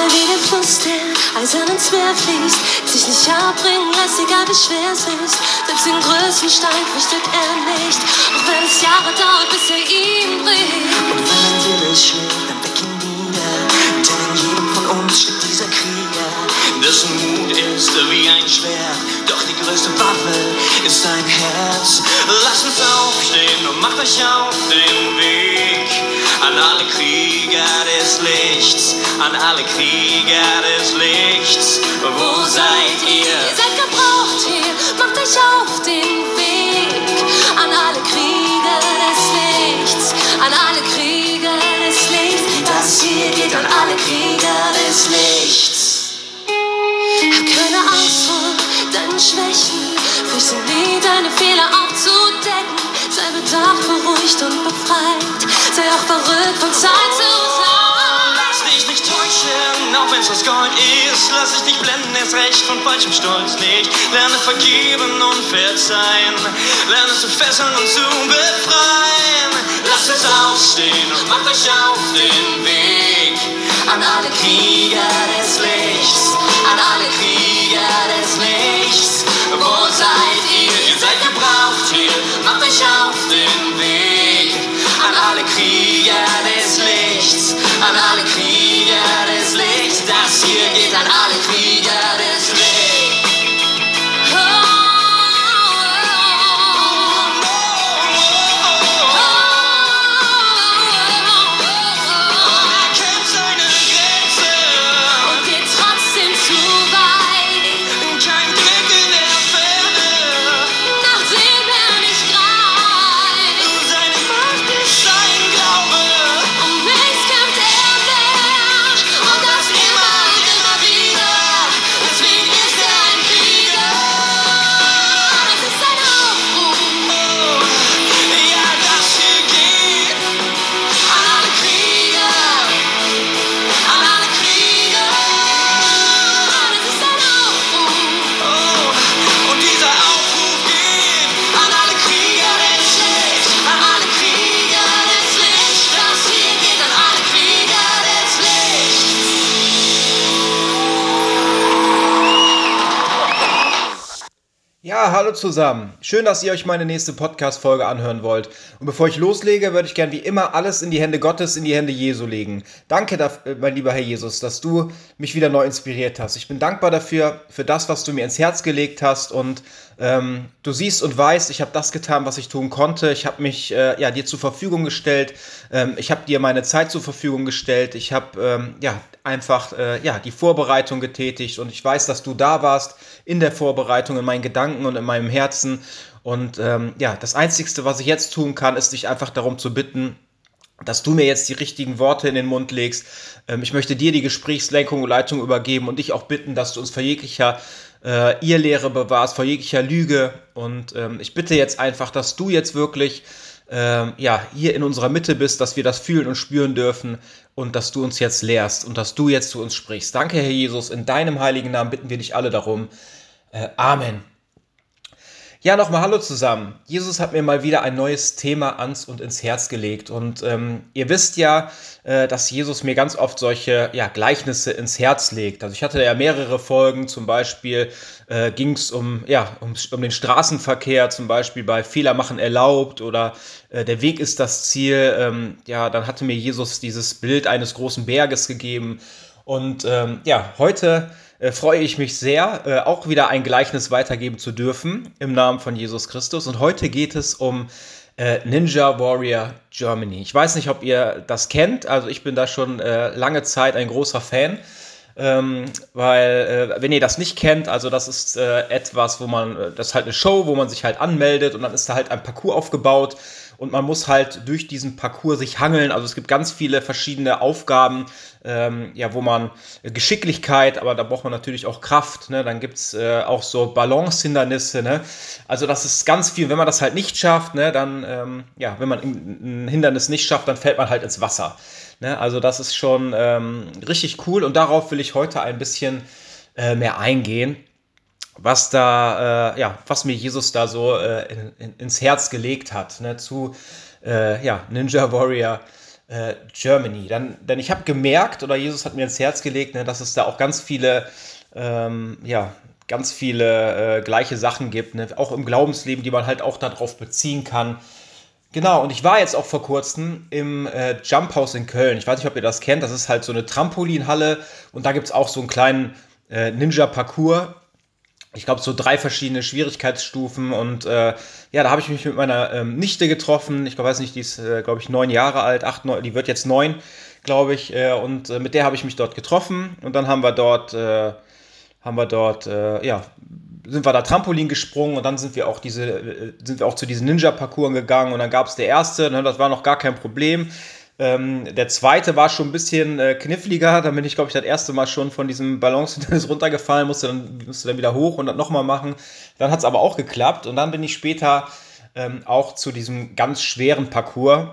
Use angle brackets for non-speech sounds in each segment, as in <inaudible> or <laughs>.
sei wie der Fluss, der eisern ins Meer fließt. Sich nicht abbringen lässt, egal wie schwer es ist. Selbst den größten Stein fürchtet er nicht. Auch wenn es Jahre dauert, bis er ihn bringt. Und wenn ein Wille schlägt, dann weck ihn nieder. Denn in jedem von uns steckt dieser Krieger. Dessen Mut ist wie ein Schwert. Doch die größte Waffe ist dein Herz. Lasst uns aufstehen und macht euch auf den Weg. An alle Krieger des Lichts, an alle Krieger des Lichts. Wo seid ihr? Ihr seid gebraucht hier, macht euch auf den Weg. An alle Krieger des Lichts, an alle Krieger des Lichts. Das hier geht an alle Krieger des Lichts. Keine Angst vor deinen Schwächen, fürchte nie deine Fehler aufzudecken. Sei bedacht, beruhigt und befreit, sei auch verrückt von Zeit zu Zeit. Dich täuschen, auch wenn's aus Gold ist. Lass dich nicht blenden, erst recht von falschem Stolz nicht. Lerne vergeben und verzeihen. Lerne zu fesseln und zu befreien. Lasst uns aufstehen und macht euch auf den Weg. An alle Krieger des Lichts, an alle Krieger des Lichts. Wo seid ihr? Ihr seid gebraucht hier. Macht euch auf den Weg. An alle Krieger des Lichts, an alle Krieger. Das hier geht an alle Krieger hallo zusammen. Schön, dass ihr euch meine nächste Podcast-Folge anhören wollt. Und bevor ich loslege, würde ich gern wie immer alles in die Hände Gottes, in die Hände Jesu legen. Danke, äh, mein lieber Herr Jesus, dass du mich wieder neu inspiriert hast. Ich bin dankbar dafür, für das, was du mir ins Herz gelegt hast. Und ähm, du siehst und weißt, ich habe das getan, was ich tun konnte. Ich habe mich äh, ja, dir zur Verfügung gestellt. Ähm, ich habe dir meine Zeit zur Verfügung gestellt. Ich habe ähm, ja, einfach äh, ja, die Vorbereitung getätigt. Und ich weiß, dass du da warst in der Vorbereitung, in meinen Gedanken und in meinem Herzen. Und ähm, ja, das Einzige, was ich jetzt tun kann, ist dich einfach darum zu bitten, dass du mir jetzt die richtigen Worte in den Mund legst. Ähm, ich möchte dir die Gesprächslenkung und Leitung übergeben und dich auch bitten, dass du uns vor jeglicher äh, Irrlehre bewahrst, vor jeglicher Lüge. Und ähm, ich bitte jetzt einfach, dass du jetzt wirklich ähm, ja, hier in unserer Mitte bist, dass wir das fühlen und spüren dürfen und dass du uns jetzt lehrst und dass du jetzt zu uns sprichst. Danke, Herr Jesus. In deinem heiligen Namen bitten wir dich alle darum. Äh, Amen. Ja, nochmal Hallo zusammen. Jesus hat mir mal wieder ein neues Thema ans und ins Herz gelegt. Und ähm, ihr wisst ja, äh, dass Jesus mir ganz oft solche ja, Gleichnisse ins Herz legt. Also ich hatte ja mehrere Folgen, zum Beispiel äh, ging es um, ja, um, um den Straßenverkehr, zum Beispiel bei Fehler machen erlaubt oder äh, der Weg ist das Ziel. Ähm, ja, dann hatte mir Jesus dieses Bild eines großen Berges gegeben. Und ähm, ja, heute äh, freue ich mich sehr, äh, auch wieder ein Gleichnis weitergeben zu dürfen im Namen von Jesus Christus. Und heute geht es um äh, Ninja Warrior Germany. Ich weiß nicht, ob ihr das kennt. Also ich bin da schon lange Zeit ein großer Fan. Ähm, weil, wenn ihr das nicht kennt, also das ist etwas, wo man, das ist halt eine Show, wo man sich halt anmeldet und dann ist da halt ein Parcours aufgebaut und man muss halt durch diesen Parcours sich hangeln. Also es gibt ganz viele verschiedene Aufgaben, ähm, ja, wo man äh, Geschicklichkeit, aber da braucht man natürlich auch Kraft. Ne? Dann gibt's äh, auch so Balancehindernisse. Ne? Also das ist ganz viel. Wenn man das halt nicht schafft, ne, dann, ähm, ja, wenn man ein Hindernis nicht schafft, dann fällt man halt ins Wasser. Ne? Also das ist schon ähm, richtig cool und darauf will ich heute ein bisschen äh, mehr eingehen was da, äh, ja, was mir Jesus da so äh, in, in, ins Herz gelegt hat, ne, zu äh, ja, Ninja Warrior äh, Germany. Dann, denn ich habe gemerkt, oder Jesus hat mir ins Herz gelegt, ne, dass es da auch ganz viele, ähm, ja, ganz viele äh, gleiche Sachen gibt, ne, auch im Glaubensleben, die man halt auch darauf beziehen kann. Genau, und ich war jetzt auch vor kurzem im äh, Jump House in Köln. Ich weiß nicht, ob ihr das kennt. Das ist halt so eine Trampolinhalle und da gibt es auch so einen kleinen äh, Ninja-Parcours. Ich glaube, so drei verschiedene Schwierigkeitsstufen und äh, ja, da habe ich mich mit meiner ähm, Nichte getroffen. Ich weiß nicht, die ist, äh, glaube ich, neun Jahre alt, acht, neun, die wird jetzt neun, glaube ich. Äh, und äh, mit der habe ich mich dort getroffen und dann haben wir dort, haben wir dort, ja, sind wir da Trampolin gesprungen und dann sind wir auch diese, äh, sind wir auch zu diesen Ninja-Parcours gegangen und dann gab es der erste, ne, das war noch gar kein Problem. Ähm, der zweite war schon ein bisschen äh, kniffliger, da bin ich, glaube ich, das erste Mal schon von diesem Ballons <laughs> runtergefallen, musste dann, musste dann wieder hoch und das nochmal machen. Dann hat es aber auch geklappt und dann bin ich später ähm, auch zu diesem ganz schweren Parcours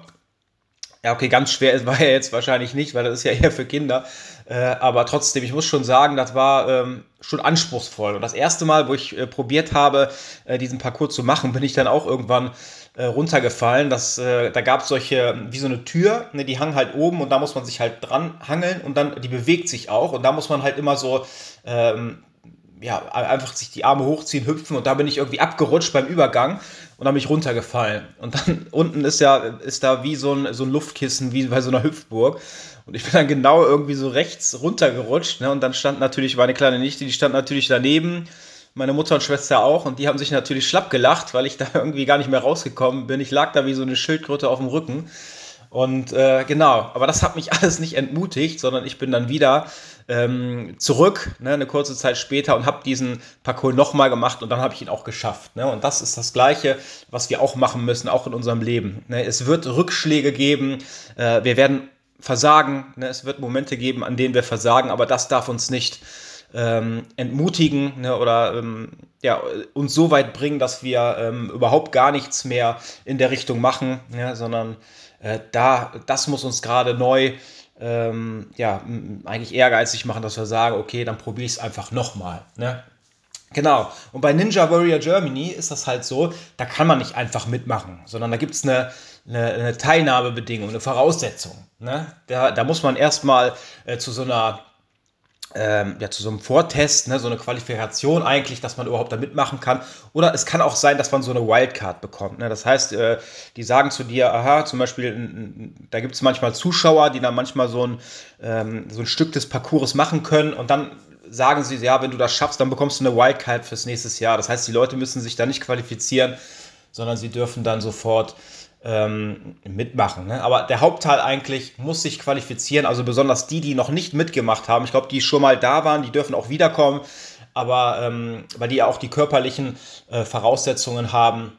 ja, okay, ganz schwer <laughs> war er jetzt wahrscheinlich nicht, weil das ist ja eher für Kinder. Äh, aber trotzdem, ich muss schon sagen, das war ähm, schon anspruchsvoll. Und das erste Mal, wo ich äh, probiert habe, äh, diesen Parcours zu machen, bin ich dann auch irgendwann äh, runtergefallen. Das, äh, da gab es solche, wie so eine Tür, ne, die hang halt oben und da muss man sich halt dran hangeln und dann, die bewegt sich auch. Und da muss man halt immer so ähm, ja, einfach sich die Arme hochziehen, hüpfen und da bin ich irgendwie abgerutscht beim Übergang und dann bin ich runtergefallen. Und dann <laughs> unten ist ja, ist da wie so ein, so ein Luftkissen, wie bei so einer Hüpfburg. Und ich bin dann genau irgendwie so rechts runtergerutscht. Ne? Und dann stand natürlich meine kleine Nichte, die stand natürlich daneben. Meine Mutter und Schwester auch. Und die haben sich natürlich schlapp gelacht, weil ich da <laughs> irgendwie gar nicht mehr rausgekommen bin. Ich lag da wie so eine Schildkröte auf dem Rücken. Und äh, genau, aber das hat mich <laughs> alles nicht entmutigt, sondern ich bin dann wieder ähm, zurück, ne, eine kurze Zeit später und habe diesen Parcours nochmal gemacht und dann habe ich ihn auch geschafft. Ne? Und das ist das Gleiche, was wir auch machen müssen, auch in unserem Leben. Ne? Es wird Rückschläge geben, äh, wir werden versagen, ne? es wird Momente geben, an denen wir versagen, aber das darf uns nicht ähm, entmutigen ne, oder ähm, ja, uns so weit bringen, dass wir ähm, überhaupt gar nichts mehr in der Richtung machen, ja, sondern äh, da, das muss uns gerade neu ähm, ja, eigentlich ehrgeizig machen, dass wir sagen, okay, dann probiere ich es einfach nochmal. Ne? Genau. Und bei Ninja Warrior Germany ist das halt so, da kann man nicht einfach mitmachen, sondern da gibt es eine, eine, eine, Teilnahmebedingung, eine Voraussetzung. Ne? Da, da muss man erstmal äh, zu so einer ähm, ja, zu so einem Vortest, ne, so eine Qualifikation eigentlich, dass man überhaupt da mitmachen kann. Oder es kann auch sein, dass man so eine Wildcard bekommt. Ne? Das heißt, äh, die sagen zu dir, aha, zum Beispiel, da gibt es manchmal Zuschauer, die dann manchmal so ein, ähm, so ein Stück des Parcours machen können und dann sagen sie, ja, wenn du das schaffst, dann bekommst du eine Wildcard fürs nächste Jahr. Das heißt, die Leute müssen sich da nicht qualifizieren, sondern sie dürfen dann sofort ähm, mitmachen. Ne? Aber der Hauptteil eigentlich muss sich qualifizieren, also besonders die, die noch nicht mitgemacht haben. Ich glaube, die schon mal da waren, die dürfen auch wiederkommen, aber ähm, weil die ja auch die körperlichen äh, Voraussetzungen haben.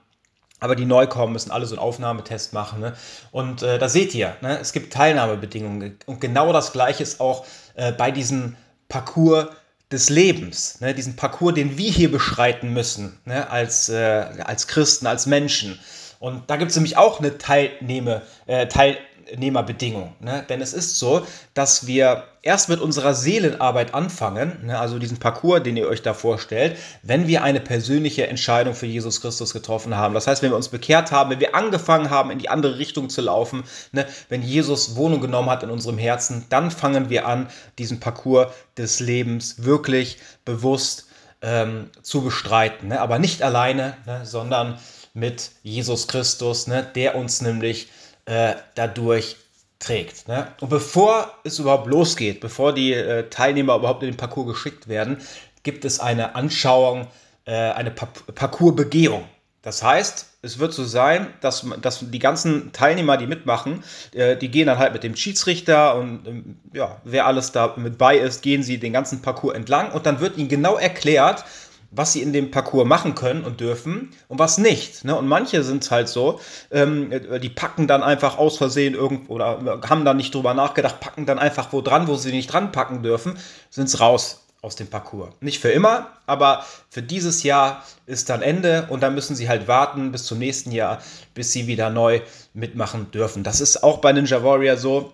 Aber die neu kommen, müssen alle so einen Aufnahmetest machen. Ne? Und äh, da seht ihr, ne? es gibt Teilnahmebedingungen. Und genau das Gleiche ist auch äh, bei diesem Parcours des Lebens, ne? diesen Parcours, den wir hier beschreiten müssen, ne? als, äh, als Christen, als Menschen. Und da gibt es nämlich auch eine Teilnehme, äh, Teilnehmerbedingung. Ne? Denn es ist so, dass wir erst mit unserer Seelenarbeit anfangen, ne? also diesen Parcours, den ihr euch da vorstellt, wenn wir eine persönliche Entscheidung für Jesus Christus getroffen haben. Das heißt, wenn wir uns bekehrt haben, wenn wir angefangen haben, in die andere Richtung zu laufen, ne? wenn Jesus Wohnung genommen hat in unserem Herzen, dann fangen wir an, diesen Parcours des Lebens wirklich bewusst ähm, zu bestreiten. Ne? Aber nicht alleine, ne? sondern mit Jesus Christus, ne, der uns nämlich äh, dadurch trägt. Ne? Und bevor es überhaupt losgeht, bevor die äh, Teilnehmer überhaupt in den Parcours geschickt werden, gibt es eine Anschauung, äh, eine pa Parcoursbegehung. Das heißt, es wird so sein, dass, dass die ganzen Teilnehmer, die mitmachen, äh, die gehen dann halt mit dem Schiedsrichter und ähm, ja, wer alles da mit bei ist, gehen sie den ganzen Parcours entlang und dann wird ihnen genau erklärt, was sie in dem Parcours machen können und dürfen und was nicht. Ne? Und manche sind halt so, ähm, die packen dann einfach aus Versehen irgendwo oder haben dann nicht drüber nachgedacht, packen dann einfach wo dran, wo sie nicht dran packen dürfen, sind es raus aus dem Parcours. Nicht für immer, aber für dieses Jahr ist dann Ende und dann müssen sie halt warten bis zum nächsten Jahr, bis sie wieder neu mitmachen dürfen. Das ist auch bei Ninja Warrior so.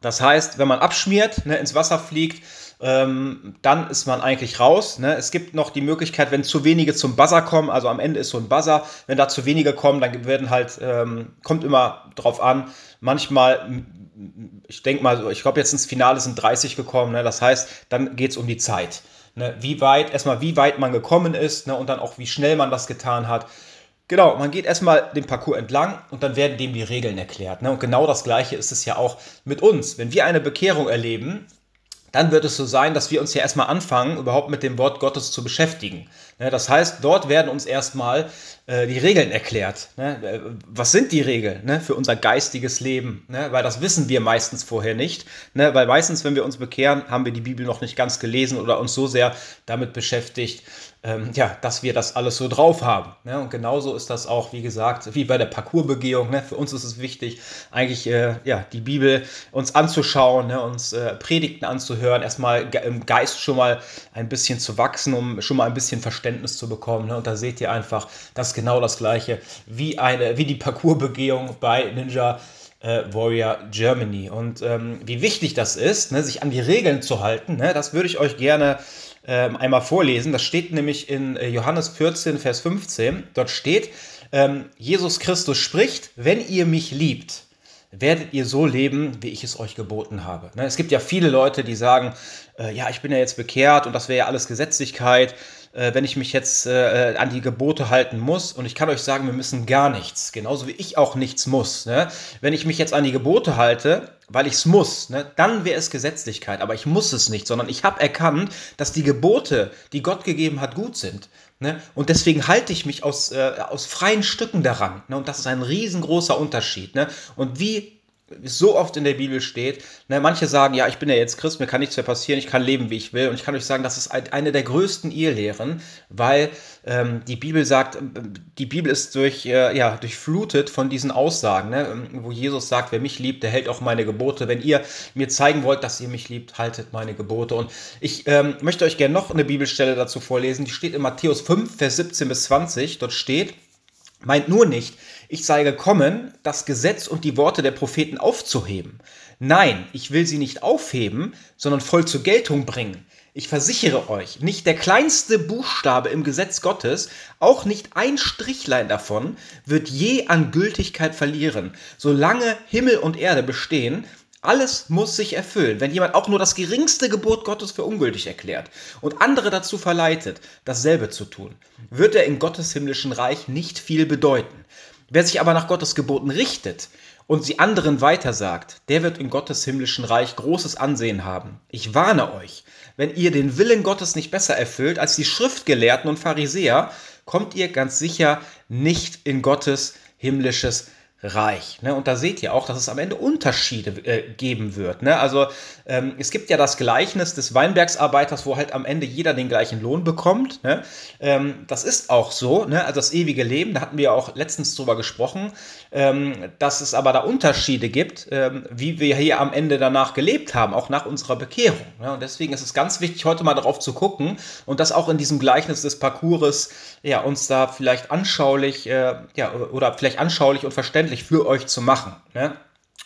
Das heißt, wenn man abschmiert, ne, ins Wasser fliegt, ähm, dann ist man eigentlich raus. Ne? Es gibt noch die Möglichkeit, wenn zu wenige zum Buzzer kommen, also am Ende ist so ein Buzzer, wenn da zu wenige kommen, dann werden halt, ähm, kommt immer drauf an, manchmal, ich denke mal, ich glaube jetzt ins Finale sind 30 gekommen, ne? das heißt, dann geht es um die Zeit. Ne? Wie weit, erstmal wie weit man gekommen ist ne? und dann auch wie schnell man das getan hat. Genau, man geht erstmal den Parcours entlang und dann werden dem die Regeln erklärt. Ne? Und genau das Gleiche ist es ja auch mit uns. Wenn wir eine Bekehrung erleben, dann wird es so sein, dass wir uns ja erstmal anfangen, überhaupt mit dem Wort Gottes zu beschäftigen. Ne, das heißt, dort werden uns erstmal äh, die Regeln erklärt. Ne? Äh, was sind die Regeln ne, für unser geistiges Leben? Weil das wissen wir meistens vorher nicht. Weil meistens, wenn wir uns bekehren, haben wir die Bibel noch nicht ganz gelesen oder uns so sehr damit beschäftigt, ähm, ja, dass wir das alles so drauf haben. Und genauso ist das auch, wie gesagt, wie bei der Parcoursbegehung. Für uns ist es wichtig, eigentlich äh, ja, die Bibel uns anzuschauen, uns Predigten anzuhören, erstmal im Geist schon mal ein bisschen zu wachsen, um schon mal ein bisschen Verständnis zu bekommen. Ne? Und da seht ihr einfach, das ist genau das gleiche wie, eine, wie die Parcoursbegehung bei Ninja äh, Warrior Germany. Und ähm, wie wichtig das ist, ne, sich an die Regeln zu halten, ne, das würde ich euch gerne ähm, einmal vorlesen. Das steht nämlich in äh, Johannes 14, Vers 15. Dort steht, ähm, Jesus Christus spricht, wenn ihr mich liebt, werdet ihr so leben, wie ich es euch geboten habe. Ne? Es gibt ja viele Leute, die sagen, äh, ja, ich bin ja jetzt bekehrt und das wäre ja alles Gesetzlichkeit äh, wenn ich mich jetzt äh, an die Gebote halten muss. Und ich kann euch sagen, wir müssen gar nichts. Genauso wie ich auch nichts muss. Ne? Wenn ich mich jetzt an die Gebote halte, weil ich es muss, ne, dann wäre es Gesetzlichkeit. Aber ich muss es nicht, sondern ich habe erkannt, dass die Gebote, die Gott gegeben hat, gut sind. Ne? Und deswegen halte ich mich aus, äh, aus freien Stücken daran. Ne? Und das ist ein riesengroßer Unterschied. Ne? Und wie so oft in der Bibel steht. Ne, manche sagen, ja, ich bin ja jetzt Christ, mir kann nichts mehr passieren, ich kann leben, wie ich will. Und ich kann euch sagen, das ist eine der größten Irrlehren, weil ähm, die Bibel sagt, ähm, die Bibel ist durch, äh, ja, durchflutet von diesen Aussagen, ne, ähm, wo Jesus sagt, wer mich liebt, der hält auch meine Gebote. Wenn ihr mir zeigen wollt, dass ihr mich liebt, haltet meine Gebote. Und ich ähm, möchte euch gerne noch eine Bibelstelle dazu vorlesen, die steht in Matthäus 5, Vers 17 bis 20. Dort steht, meint nur nicht, ich sei gekommen, das Gesetz und die Worte der Propheten aufzuheben. Nein, ich will sie nicht aufheben, sondern voll zur Geltung bringen. Ich versichere euch, nicht der kleinste Buchstabe im Gesetz Gottes, auch nicht ein Strichlein davon, wird je an Gültigkeit verlieren. Solange Himmel und Erde bestehen, alles muss sich erfüllen. Wenn jemand auch nur das geringste Gebot Gottes für ungültig erklärt und andere dazu verleitet, dasselbe zu tun, wird er in Gottes himmlischen Reich nicht viel bedeuten. Wer sich aber nach Gottes Geboten richtet und sie anderen weitersagt, der wird in Gottes himmlischen Reich großes Ansehen haben. Ich warne euch, wenn ihr den Willen Gottes nicht besser erfüllt als die Schriftgelehrten und Pharisäer, kommt ihr ganz sicher nicht in Gottes himmlisches reich. Ne? Und da seht ihr auch, dass es am Ende Unterschiede äh, geben wird. Ne? Also ähm, es gibt ja das Gleichnis des Weinbergsarbeiters, wo halt am Ende jeder den gleichen Lohn bekommt. Ne? Ähm, das ist auch so, ne? also das ewige Leben, da hatten wir auch letztens drüber gesprochen, ähm, dass es aber da Unterschiede gibt, ähm, wie wir hier am Ende danach gelebt haben, auch nach unserer Bekehrung. Ne? Und deswegen ist es ganz wichtig, heute mal darauf zu gucken und das auch in diesem Gleichnis des Parcours ja, uns da vielleicht anschaulich äh, ja, oder vielleicht anschaulich und verständlich verständlich für euch zu machen. Ne?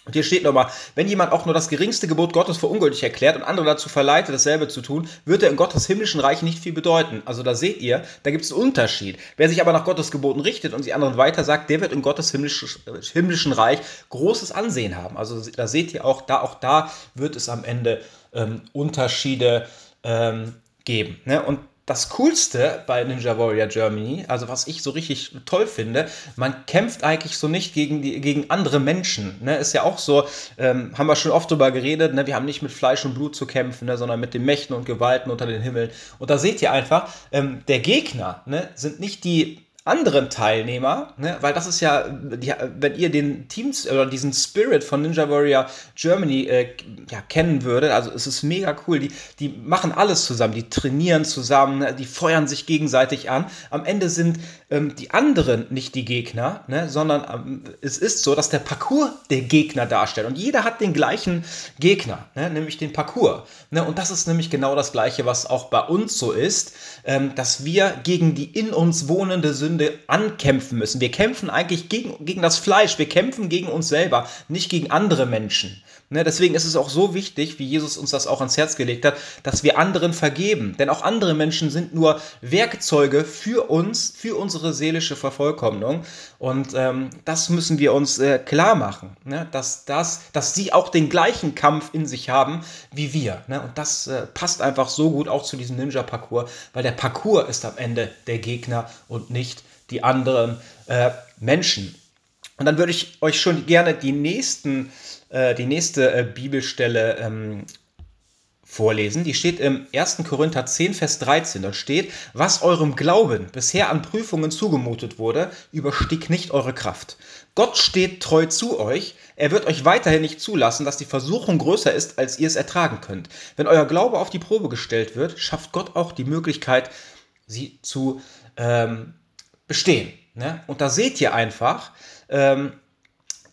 Und hier steht nochmal, wenn jemand auch nur das geringste Gebot Gottes für ungültig erklärt und andere dazu verleitet, dasselbe zu tun, wird er in Gottes himmlischen Reich nicht viel bedeuten. Also da seht ihr, da gibt es einen Unterschied. Wer sich aber nach Gottes Geboten richtet und sie anderen weiter sagt, der wird in Gottes himmlischen Reich großes Ansehen haben. Also da seht ihr auch, da auch da wird es am Ende ähm, Unterschiede ähm, geben. Ne? Und das Coolste bei Ninja Warrior Germany, also was ich so richtig toll finde, man kämpft eigentlich so nicht gegen, die, gegen andere Menschen. Ne? Ist ja auch so, ähm, haben wir schon oft drüber geredet, ne? wir haben nicht mit Fleisch und Blut zu kämpfen, ne? sondern mit den Mächten und Gewalten unter den Himmeln. Und da seht ihr einfach, ähm, der Gegner ne? sind nicht die anderen Teilnehmer, ne, weil das ist ja, die, wenn ihr den Teams oder diesen Spirit von Ninja Warrior Germany äh, ja, kennen würdet, also es ist mega cool, die, die machen alles zusammen, die trainieren zusammen, ne, die feuern sich gegenseitig an. Am Ende sind ähm, die anderen nicht die Gegner, ne, sondern ähm, es ist so, dass der Parcours der Gegner darstellt und jeder hat den gleichen Gegner, ne, nämlich den Parcours. Ne, und das ist nämlich genau das Gleiche, was auch bei uns so ist, ähm, dass wir gegen die in uns wohnende Sünde Sünde ankämpfen müssen. Wir kämpfen eigentlich gegen, gegen das Fleisch, wir kämpfen gegen uns selber, nicht gegen andere Menschen. Ne, deswegen ist es auch so wichtig, wie Jesus uns das auch ans Herz gelegt hat, dass wir anderen vergeben. Denn auch andere Menschen sind nur Werkzeuge für uns, für unsere seelische Vervollkommnung. Und ähm, das müssen wir uns äh, klar machen, ne? dass, das, dass sie auch den gleichen Kampf in sich haben wie wir. Ne? Und das äh, passt einfach so gut auch zu diesem Ninja-Parcours, weil der Parcours ist am Ende der Gegner und nicht die anderen äh, Menschen. Und dann würde ich euch schon gerne die nächsten äh, die nächste äh, Bibelstelle ähm, vorlesen. Die steht im 1. Korinther 10, Vers 13. Dort steht, was eurem Glauben bisher an Prüfungen zugemutet wurde, überstieg nicht eure Kraft. Gott steht treu zu euch. Er wird euch weiterhin nicht zulassen, dass die Versuchung größer ist, als ihr es ertragen könnt. Wenn euer Glaube auf die Probe gestellt wird, schafft Gott auch die Möglichkeit, sie zu ähm, bestehen. Ne? Und da seht ihr einfach, ähm,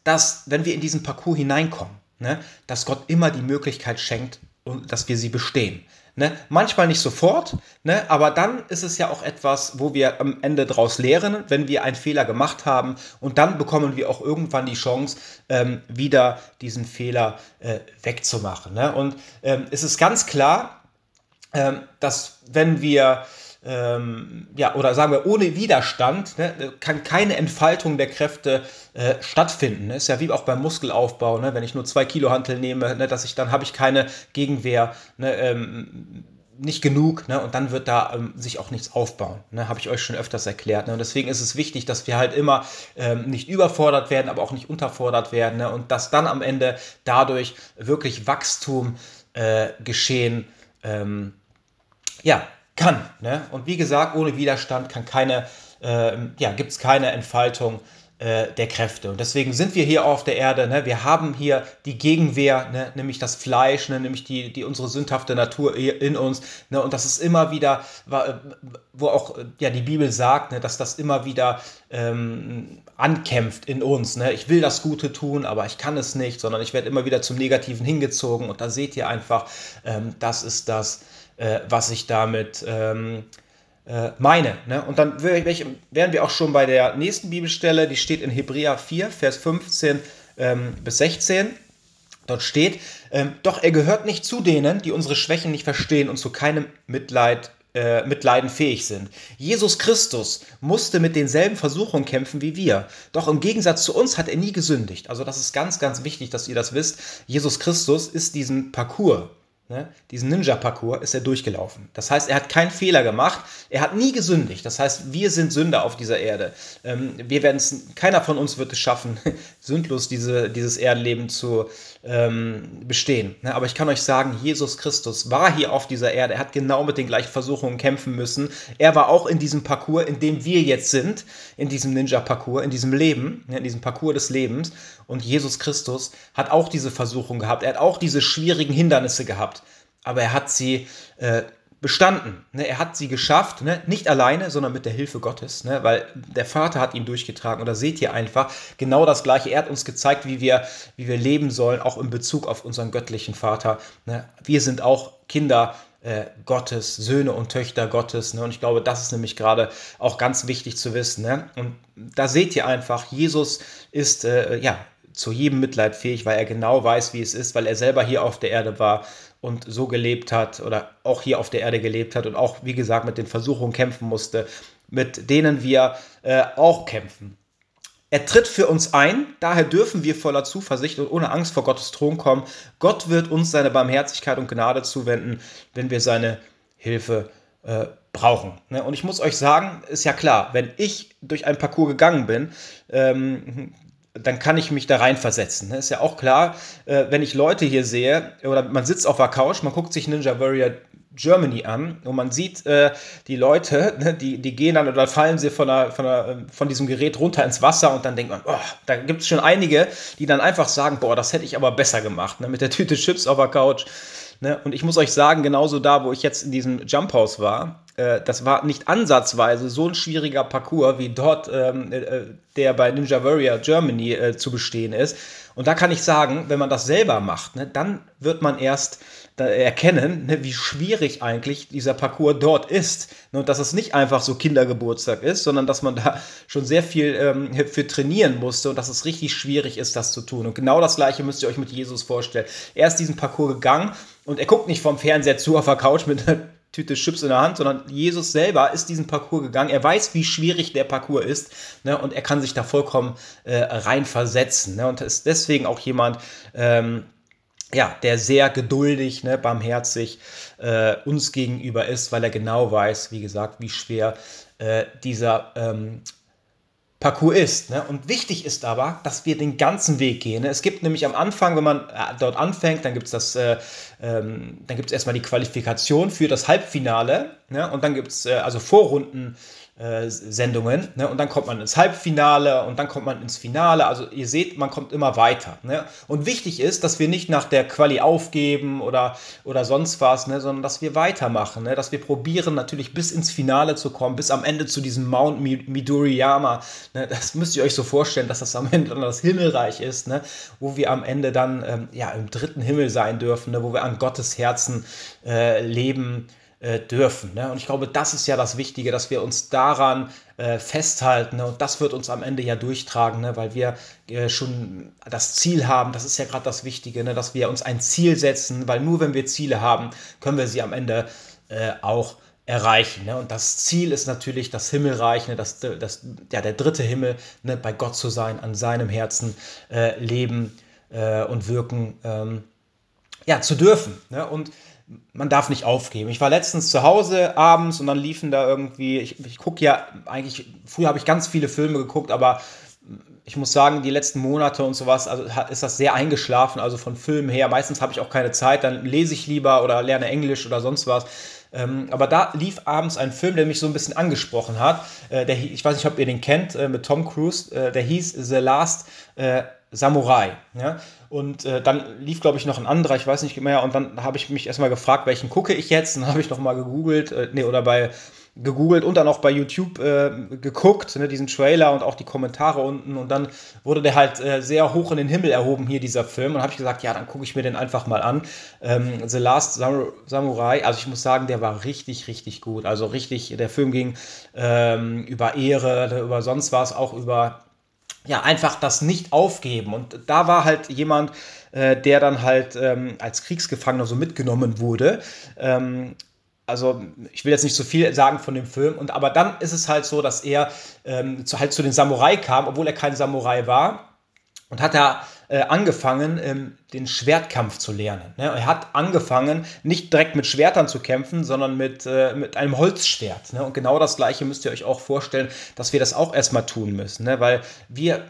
dass, wenn wir in diesen Parcours hineinkommen, ne, dass Gott immer die Möglichkeit schenkt, dass wir sie bestehen. Ne? Manchmal nicht sofort, ne? aber dann ist es ja auch etwas, wo wir am Ende daraus lehren, wenn wir einen Fehler gemacht haben. Und dann bekommen wir auch irgendwann die Chance, ähm, wieder diesen Fehler äh, wegzumachen. Ne? Und ähm, es ist ganz klar, ähm, dass wenn wir ähm, ja, oder sagen wir, ohne Widerstand ne, kann keine Entfaltung der Kräfte äh, stattfinden. Ne? Ist ja wie auch beim Muskelaufbau, ne? wenn ich nur zwei Kilo Hantel nehme, ne, dass ich dann habe ich keine Gegenwehr, ne, ähm, nicht genug, ne, und dann wird da ähm, sich auch nichts aufbauen. Ne, habe ich euch schon öfters erklärt. Ne, und deswegen ist es wichtig, dass wir halt immer ähm, nicht überfordert werden, aber auch nicht unterfordert werden. Ne, und dass dann am Ende dadurch wirklich Wachstum äh, geschehen ähm, ja, kann. Ne? Und wie gesagt, ohne Widerstand kann keine, äh, ja, gibt es keine Entfaltung äh, der Kräfte. Und deswegen sind wir hier auf der Erde. Ne? Wir haben hier die Gegenwehr, ne? nämlich das Fleisch, ne? nämlich die, die unsere sündhafte Natur in uns. Ne? Und das ist immer wieder, wo auch ja, die Bibel sagt, ne? dass das immer wieder ähm, ankämpft in uns. Ne? Ich will das Gute tun, aber ich kann es nicht, sondern ich werde immer wieder zum Negativen hingezogen. Und da seht ihr einfach, ähm, das ist das äh, was ich damit ähm, äh, meine. Ne? Und dann wären wir auch schon bei der nächsten Bibelstelle, die steht in Hebräer 4, Vers 15 ähm, bis 16. Dort steht, ähm, doch er gehört nicht zu denen, die unsere Schwächen nicht verstehen und zu keinem Mitleid äh, Mitleiden fähig sind. Jesus Christus musste mit denselben Versuchungen kämpfen wie wir. Doch im Gegensatz zu uns hat er nie gesündigt. Also das ist ganz, ganz wichtig, dass ihr das wisst. Jesus Christus ist diesen Parcours Ne? Diesen Ninja-Parcours ist er durchgelaufen. Das heißt, er hat keinen Fehler gemacht. Er hat nie gesündigt. Das heißt, wir sind Sünder auf dieser Erde. Ähm, wir keiner von uns wird es schaffen, sündlos diese, dieses Erdenleben zu ähm, bestehen. Ne? Aber ich kann euch sagen, Jesus Christus war hier auf dieser Erde. Er hat genau mit den gleichen Versuchungen kämpfen müssen. Er war auch in diesem Parcours, in dem wir jetzt sind, in diesem Ninja-Parcours, in diesem Leben, ne? in diesem Parcours des Lebens. Und Jesus Christus hat auch diese Versuchung gehabt. Er hat auch diese schwierigen Hindernisse gehabt. Aber er hat sie äh, bestanden. Ne? Er hat sie geschafft, ne? nicht alleine, sondern mit der Hilfe Gottes, ne? weil der Vater hat ihn durchgetragen. Und da seht ihr einfach genau das Gleiche. Er hat uns gezeigt, wie wir, wie wir leben sollen, auch in Bezug auf unseren göttlichen Vater. Ne? Wir sind auch Kinder äh, Gottes, Söhne und Töchter Gottes. Ne? Und ich glaube, das ist nämlich gerade auch ganz wichtig zu wissen. Ne? Und da seht ihr einfach, Jesus ist äh, ja zu jedem Mitleid fähig, weil er genau weiß, wie es ist, weil er selber hier auf der Erde war und so gelebt hat oder auch hier auf der Erde gelebt hat und auch, wie gesagt, mit den Versuchungen kämpfen musste, mit denen wir äh, auch kämpfen. Er tritt für uns ein, daher dürfen wir voller Zuversicht und ohne Angst vor Gottes Thron kommen. Gott wird uns seine Barmherzigkeit und Gnade zuwenden, wenn wir seine Hilfe äh, brauchen. Ne? Und ich muss euch sagen, ist ja klar, wenn ich durch ein Parcours gegangen bin, ähm, dann kann ich mich da reinversetzen. Ne? Ist ja auch klar, äh, wenn ich Leute hier sehe, oder man sitzt auf der Couch, man guckt sich Ninja Warrior Germany an und man sieht äh, die Leute, <laughs> ne, die, die gehen dann oder fallen sie von, der, von, der, von diesem Gerät runter ins Wasser und dann denkt man, oh, da gibt es schon einige, die dann einfach sagen, boah, das hätte ich aber besser gemacht, ne, mit der Tüte Chips auf der Couch. Ne? Und ich muss euch sagen, genauso da, wo ich jetzt in diesem Jump House war, äh, das war nicht ansatzweise so ein schwieriger Parcours wie dort, ähm, äh, der bei Ninja Warrior Germany äh, zu bestehen ist. Und da kann ich sagen, wenn man das selber macht, ne, dann wird man erst erkennen, ne, wie schwierig eigentlich dieser Parcours dort ist. Ne, und dass es nicht einfach so Kindergeburtstag ist, sondern dass man da schon sehr viel ähm, für trainieren musste und dass es richtig schwierig ist, das zu tun. Und genau das Gleiche müsst ihr euch mit Jesus vorstellen. Er ist diesen Parcours gegangen und er guckt nicht vom Fernseher zu auf der Couch mit einer Tüte Chips in der Hand, sondern Jesus selber ist diesen Parcours gegangen. Er weiß, wie schwierig der Parcours ist ne, und er kann sich da vollkommen äh, reinversetzen. Ne, und ist deswegen auch jemand, ähm, ja, der sehr geduldig, ne, barmherzig äh, uns gegenüber ist, weil er genau weiß, wie gesagt, wie schwer äh, dieser ähm, Parcours ist. Ne? Und wichtig ist aber, dass wir den ganzen Weg gehen. Ne? Es gibt nämlich am Anfang, wenn man äh, dort anfängt, dann gibt es äh, ähm, dann gibt es erstmal die Qualifikation für das Halbfinale. Ne? Und dann gibt es äh, also Vorrunden Sendungen. Ne? Und dann kommt man ins Halbfinale und dann kommt man ins Finale. Also ihr seht, man kommt immer weiter. Ne? Und wichtig ist, dass wir nicht nach der Quali aufgeben oder, oder sonst was, ne? sondern dass wir weitermachen. Ne? Dass wir probieren, natürlich bis ins Finale zu kommen, bis am Ende zu diesem Mount Midoriyama. Ne? Das müsst ihr euch so vorstellen, dass das am Ende dann das Himmelreich ist, ne? wo wir am Ende dann ähm, ja, im dritten Himmel sein dürfen, wo wir an Gottes Herzen äh, leben äh, dürfen. Ne? Und ich glaube, das ist ja das Wichtige, dass wir uns daran äh, festhalten. Ne? Und das wird uns am Ende ja durchtragen, ne? weil wir äh, schon das Ziel haben. Das ist ja gerade das Wichtige, ne? dass wir uns ein Ziel setzen, weil nur wenn wir Ziele haben, können wir sie am Ende äh, auch erreichen. Ne? Und das Ziel ist natürlich das Himmelreich, ne? das, das, ja, der dritte Himmel, ne? bei Gott zu sein, an seinem Herzen äh, leben und wirken ähm, ja, zu dürfen. Ne? Und man darf nicht aufgeben. Ich war letztens zu Hause abends und dann liefen da irgendwie, ich, ich gucke ja eigentlich, früher habe ich ganz viele Filme geguckt, aber ich muss sagen, die letzten Monate und sowas, also ist das sehr eingeschlafen, also von Filmen her. Meistens habe ich auch keine Zeit, dann lese ich lieber oder lerne Englisch oder sonst was. Ähm, aber da lief abends ein Film, der mich so ein bisschen angesprochen hat. Äh, der, ich weiß nicht, ob ihr den kennt, äh, mit Tom Cruise. Äh, der hieß The Last äh, Samurai. Ja? Und äh, dann lief, glaube ich, noch ein anderer, ich weiß nicht mehr. Und dann habe ich mich erstmal gefragt, welchen gucke ich jetzt? Und dann habe ich noch mal gegoogelt, äh, nee, oder bei gegoogelt und dann auch bei YouTube äh, geguckt, ne, diesen Trailer und auch die Kommentare unten. Und dann wurde der halt äh, sehr hoch in den Himmel erhoben, hier dieser Film. Und habe ich gesagt, ja, dann gucke ich mir den einfach mal an. Ähm, The Last Samurai, also ich muss sagen, der war richtig, richtig gut. Also richtig, der Film ging ähm, über Ehre, über sonst was, auch über ja, einfach das nicht aufgeben. Und da war halt jemand, äh, der dann halt ähm, als Kriegsgefangener so mitgenommen wurde. Ähm, also ich will jetzt nicht so viel sagen von dem Film, und aber dann ist es halt so, dass er ähm, zu, halt zu den Samurai kam, obwohl er kein Samurai war, und hat da äh, angefangen, ähm, den Schwertkampf zu lernen. Ne? Er hat angefangen, nicht direkt mit Schwertern zu kämpfen, sondern mit, äh, mit einem Holzschwert. Ne? Und genau das Gleiche müsst ihr euch auch vorstellen, dass wir das auch erstmal tun müssen. Ne? Weil wir,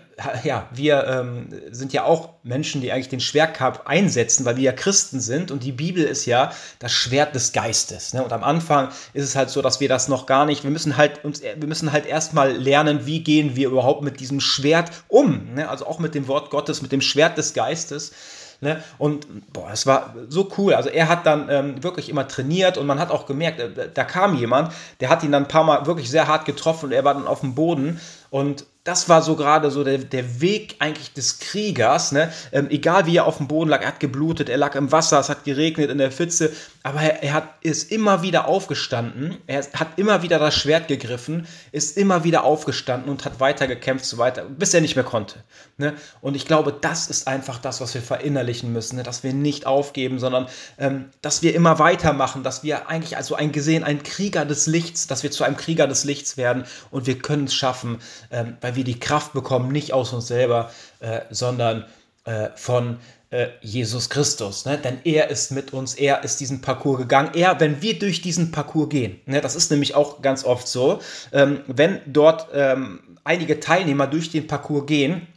ja, wir ähm, sind ja auch Menschen, die eigentlich den Schwertkampf einsetzen, weil wir ja Christen sind. Und die Bibel ist ja das Schwert des Geistes. Und am Anfang ist es halt so, dass wir das noch gar nicht, wir müssen halt uns, wir müssen halt erstmal lernen, wie gehen wir überhaupt mit diesem Schwert um. Also auch mit dem Wort Gottes, mit dem Schwert des Geistes. Ne? Und boah, es war so cool. Also er hat dann ähm, wirklich immer trainiert und man hat auch gemerkt, äh, da kam jemand, der hat ihn dann ein paar Mal wirklich sehr hart getroffen und er war dann auf dem Boden und das war so gerade so der, der Weg eigentlich des Kriegers. Ne? Ähm, egal wie er auf dem Boden lag, er hat geblutet, er lag im Wasser, es hat geregnet in der Pfütze, aber er, hat, ist immer wieder aufgestanden, er hat immer wieder das Schwert gegriffen, ist immer wieder aufgestanden und hat weiter gekämpft, so weiter, bis er nicht mehr konnte. Ne? Und ich glaube, das ist einfach das, was wir verinnerlichen müssen, ne? dass wir nicht aufgeben, sondern ähm, dass wir immer weitermachen, dass wir eigentlich also ein gesehen, ein Krieger des Lichts, dass wir zu einem Krieger des Lichts werden und wir können es schaffen, ähm, weil wir die Kraft bekommen, nicht aus uns selber, äh, sondern äh, von äh, Jesus Christus. Ne? Denn er ist mit uns, er ist diesen Parcours gegangen. Er, wenn wir durch diesen Parcours gehen, ne? das ist nämlich auch ganz oft so, ähm, wenn dort ähm, einige Teilnehmer durch den Parcours gehen,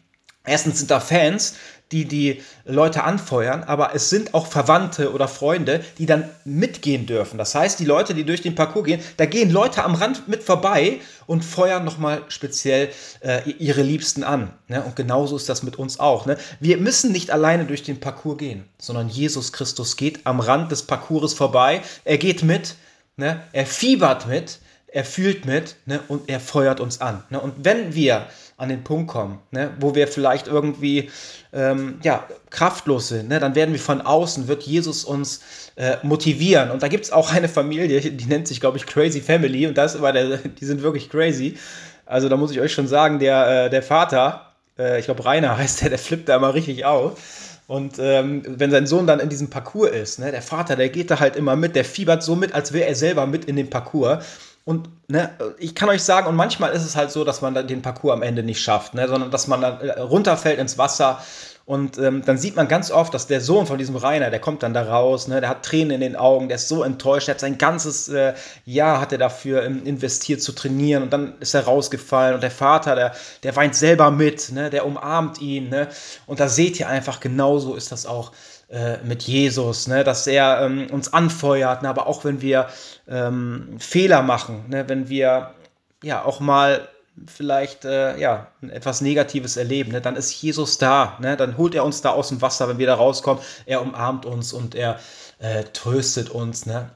Erstens sind da Fans, die die Leute anfeuern, aber es sind auch Verwandte oder Freunde, die dann mitgehen dürfen. Das heißt, die Leute, die durch den Parcours gehen, da gehen Leute am Rand mit vorbei und feuern nochmal speziell äh, ihre Liebsten an. Ne? Und genauso ist das mit uns auch. Ne? Wir müssen nicht alleine durch den Parcours gehen, sondern Jesus Christus geht am Rand des Parcours vorbei. Er geht mit, ne? er fiebert mit er fühlt mit ne, und er feuert uns an. Ne? Und wenn wir an den Punkt kommen, ne, wo wir vielleicht irgendwie ähm, ja, kraftlos sind, ne, dann werden wir von außen, wird Jesus uns äh, motivieren. Und da gibt es auch eine Familie, die nennt sich, glaube ich, Crazy Family und das immer der, die sind wirklich crazy. Also da muss ich euch schon sagen, der, äh, der Vater, äh, ich glaube Rainer heißt der, der flippt da immer richtig auf. Und ähm, wenn sein Sohn dann in diesem Parcours ist, ne, der Vater, der geht da halt immer mit, der fiebert so mit, als wäre er selber mit in dem Parcours. Und ne, ich kann euch sagen, und manchmal ist es halt so, dass man den Parcours am Ende nicht schafft, ne, sondern dass man dann äh, runterfällt ins Wasser. Und ähm, dann sieht man ganz oft, dass der Sohn von diesem Rainer, der kommt dann da raus, ne, der hat Tränen in den Augen, der ist so enttäuscht, der hat sein ganzes äh, Jahr hat er dafür ähm, investiert zu trainieren und dann ist er rausgefallen und der Vater, der, der weint selber mit, ne, der umarmt ihn. Ne, und da seht ihr einfach, genauso ist das auch äh, mit Jesus, ne? dass er ähm, uns anfeuert, ne? aber auch wenn wir ähm, Fehler machen, ne? wenn wir ja auch mal vielleicht äh, ja, etwas Negatives erleben, ne? dann ist Jesus da, ne? dann holt er uns da aus dem Wasser, wenn wir da rauskommen, er umarmt uns und er äh, tröstet uns. Ne?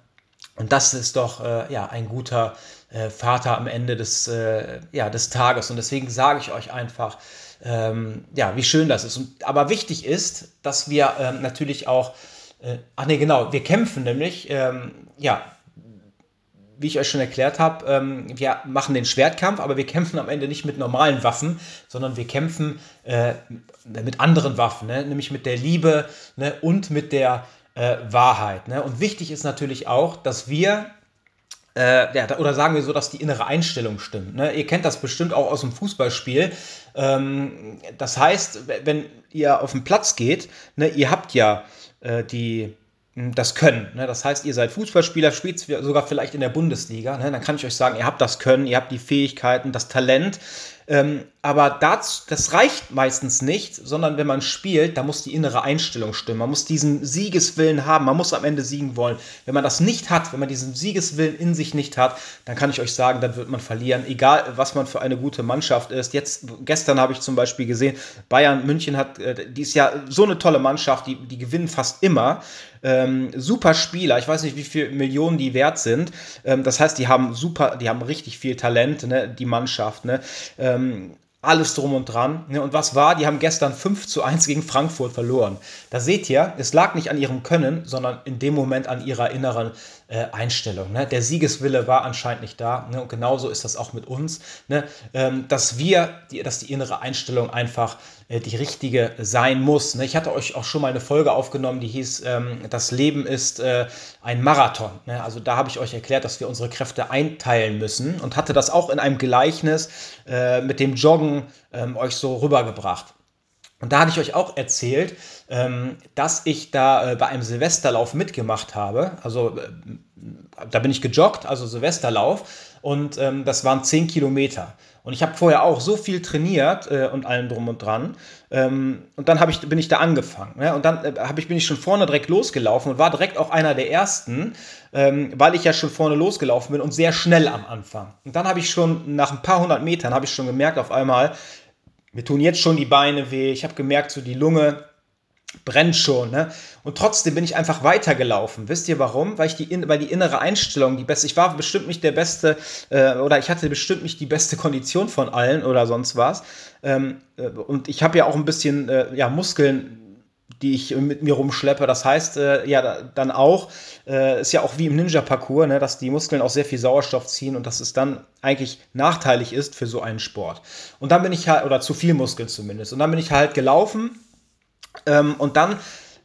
Und das ist doch äh, ja, ein guter äh, Vater am Ende des, äh, ja, des Tages. Und deswegen sage ich euch einfach, ähm, ja, wie schön das ist. Und, aber wichtig ist, dass wir ähm, natürlich auch, äh, ach nee, genau, wir kämpfen nämlich, ähm, ja, wie ich euch schon erklärt habe, ähm, wir machen den Schwertkampf, aber wir kämpfen am Ende nicht mit normalen Waffen, sondern wir kämpfen äh, mit anderen Waffen, ne? nämlich mit der Liebe ne? und mit der äh, Wahrheit. Ne? Und wichtig ist natürlich auch, dass wir äh, ja, oder sagen wir so, dass die innere Einstellung stimmt. Ne? Ihr kennt das bestimmt auch aus dem Fußballspiel. Ähm, das heißt, wenn ihr auf den Platz geht, ne, ihr habt ja äh, die, hm, das Können. Ne? Das heißt, ihr seid Fußballspieler, spielt sogar vielleicht in der Bundesliga. Ne? Dann kann ich euch sagen, ihr habt das Können, ihr habt die Fähigkeiten, das Talent. Ähm, aber das, das reicht meistens nicht, sondern wenn man spielt, da muss die innere Einstellung stimmen. Man muss diesen Siegeswillen haben, man muss am Ende siegen wollen. Wenn man das nicht hat, wenn man diesen Siegeswillen in sich nicht hat, dann kann ich euch sagen, dann wird man verlieren, egal was man für eine gute Mannschaft ist. Jetzt, gestern habe ich zum Beispiel gesehen, Bayern München hat, äh, die ist ja so eine tolle Mannschaft, die, die gewinnen fast immer. Ähm, super Spieler, ich weiß nicht, wie viele Millionen die wert sind. Ähm, das heißt, die haben super, die haben richtig viel Talent, ne, die Mannschaft. Ne? Ähm, alles drum und dran. Ne? Und was war? Die haben gestern 5 zu 1 gegen Frankfurt verloren. Da seht ihr, es lag nicht an ihrem Können, sondern in dem Moment an ihrer inneren äh, Einstellung. Ne? Der Siegeswille war anscheinend nicht da. Ne? Und genauso ist das auch mit uns, ne? ähm, dass wir, die, dass die innere Einstellung einfach äh, die richtige sein muss. Ne? Ich hatte euch auch schon mal eine Folge aufgenommen, die hieß, ähm, das Leben ist äh, ein Marathon. Ne? Also da habe ich euch erklärt, dass wir unsere Kräfte einteilen müssen und hatte das auch in einem Gleichnis äh, mit dem Joggen ähm, euch so rübergebracht. Und da hatte ich euch auch erzählt, ähm, dass ich da äh, bei einem Silvesterlauf mitgemacht habe. Also äh, da bin ich gejoggt, also Silvesterlauf. Und ähm, das waren 10 Kilometer. Und ich habe vorher auch so viel trainiert äh, und allem drum und dran. Ähm, und dann ich, bin ich da angefangen. Ne? Und dann äh, ich, bin ich schon vorne direkt losgelaufen und war direkt auch einer der ersten, ähm, weil ich ja schon vorne losgelaufen bin und sehr schnell am Anfang. Und dann habe ich schon nach ein paar hundert Metern habe ich schon gemerkt auf einmal, mir tun jetzt schon die Beine weh. Ich habe gemerkt, so die Lunge brennt schon. Ne? Und trotzdem bin ich einfach weitergelaufen. Wisst ihr warum? Weil ich die, weil die innere Einstellung die beste, ich war bestimmt nicht der beste äh, oder ich hatte bestimmt nicht die beste Kondition von allen oder sonst was. Ähm, äh, und ich habe ja auch ein bisschen äh, ja, Muskeln die ich mit mir rumschleppe. Das heißt, äh, ja, dann auch, äh, ist ja auch wie im Ninja-Parcours, ne, dass die Muskeln auch sehr viel Sauerstoff ziehen und dass es dann eigentlich nachteilig ist für so einen Sport. Und dann bin ich halt, oder zu viel Muskeln zumindest. Und dann bin ich halt gelaufen ähm, und dann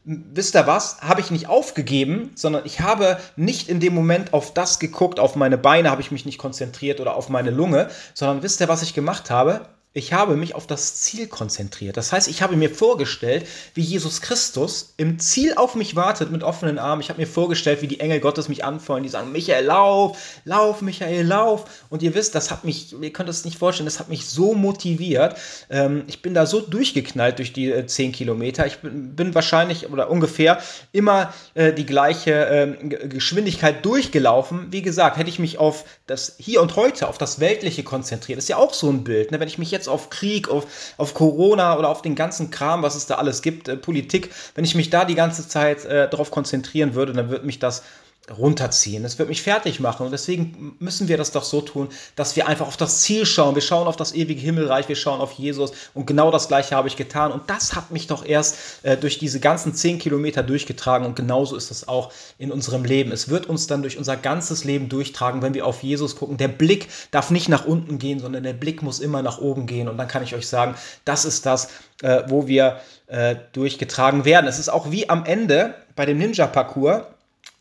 wisst ihr was, habe ich nicht aufgegeben, sondern ich habe nicht in dem Moment auf das geguckt, auf meine Beine habe ich mich nicht konzentriert oder auf meine Lunge, sondern wisst ihr, was ich gemacht habe? Ich habe mich auf das Ziel konzentriert. Das heißt, ich habe mir vorgestellt, wie Jesus Christus im Ziel auf mich wartet mit offenen Armen. Ich habe mir vorgestellt, wie die Engel Gottes mich anfeuern, die sagen, Michael, lauf, lauf, Michael, lauf. Und ihr wisst, das hat mich, ihr könnt es nicht vorstellen, das hat mich so motiviert. Ähm, ich bin da so durchgeknallt durch die äh, 10 Kilometer. Ich bin, wahrscheinlich oder ungefähr immer äh, die gleiche äh, Geschwindigkeit durchgelaufen. Wie gesagt, hätte ich mich auf das Hier und Heute, auf das Weltliche konzentriert, ist ja auch so ein Bild. Ne? Wenn ich mich jetzt auf Krieg, auf, auf Corona oder auf den ganzen Kram, was es da alles gibt, äh, Politik, wenn ich mich da die ganze Zeit äh, darauf konzentrieren würde, dann würde mich das runterziehen. Es wird mich fertig machen. Und deswegen müssen wir das doch so tun, dass wir einfach auf das Ziel schauen. Wir schauen auf das ewige Himmelreich, wir schauen auf Jesus. Und genau das Gleiche habe ich getan. Und das hat mich doch erst äh, durch diese ganzen zehn Kilometer durchgetragen. Und genauso ist es auch in unserem Leben. Es wird uns dann durch unser ganzes Leben durchtragen, wenn wir auf Jesus gucken. Der Blick darf nicht nach unten gehen, sondern der Blick muss immer nach oben gehen. Und dann kann ich euch sagen, das ist das, äh, wo wir äh, durchgetragen werden. Es ist auch wie am Ende bei dem Ninja-Parcours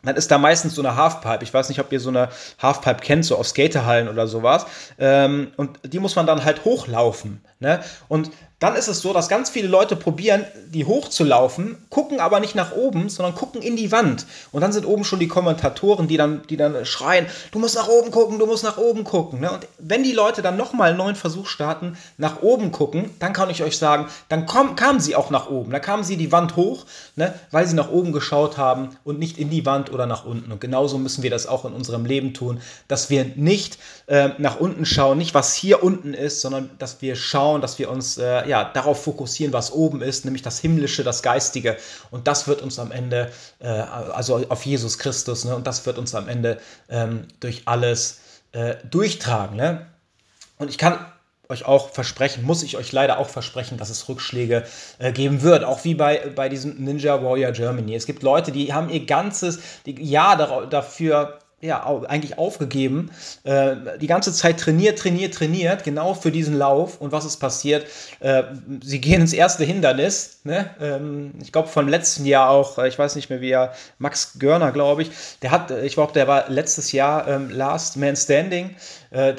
dann ist da meistens so eine Halfpipe. Ich weiß nicht, ob ihr so eine Halfpipe kennt, so auf Skaterhallen oder sowas. Ähm, und die muss man dann halt hochlaufen. Ne? Und dann ist es so, dass ganz viele Leute probieren, die hochzulaufen, gucken aber nicht nach oben, sondern gucken in die Wand. Und dann sind oben schon die Kommentatoren, die dann, die dann schreien, du musst nach oben gucken, du musst nach oben gucken. Ne? Und wenn die Leute dann nochmal einen neuen Versuch starten, nach oben gucken, dann kann ich euch sagen, dann komm, kamen sie auch nach oben. Da kamen sie die Wand hoch, ne? weil sie nach oben geschaut haben und nicht in die Wand oder nach unten. Und genauso müssen wir das auch in unserem Leben tun, dass wir nicht äh, nach unten schauen, nicht was hier unten ist, sondern dass wir schauen, dass wir uns äh, ja, darauf fokussieren, was oben ist, nämlich das Himmlische, das Geistige. Und das wird uns am Ende, äh, also auf Jesus Christus, ne, und das wird uns am Ende ähm, durch alles äh, durchtragen. Ne? Und ich kann euch auch versprechen, muss ich euch leider auch versprechen, dass es Rückschläge äh, geben wird. Auch wie bei, bei diesem Ninja Warrior Germany. Es gibt Leute, die haben ihr ganzes Jahr dafür ja, eigentlich aufgegeben, äh, die ganze Zeit trainiert, trainiert, trainiert, genau für diesen Lauf. Und was ist passiert? Äh, sie gehen ins erste Hindernis. Ne? Ähm, ich glaube, vom letzten Jahr auch, äh, ich weiß nicht mehr, wie er, Max Görner, glaube ich, der hat, äh, ich glaube, der war letztes Jahr ähm, Last Man Standing. Äh,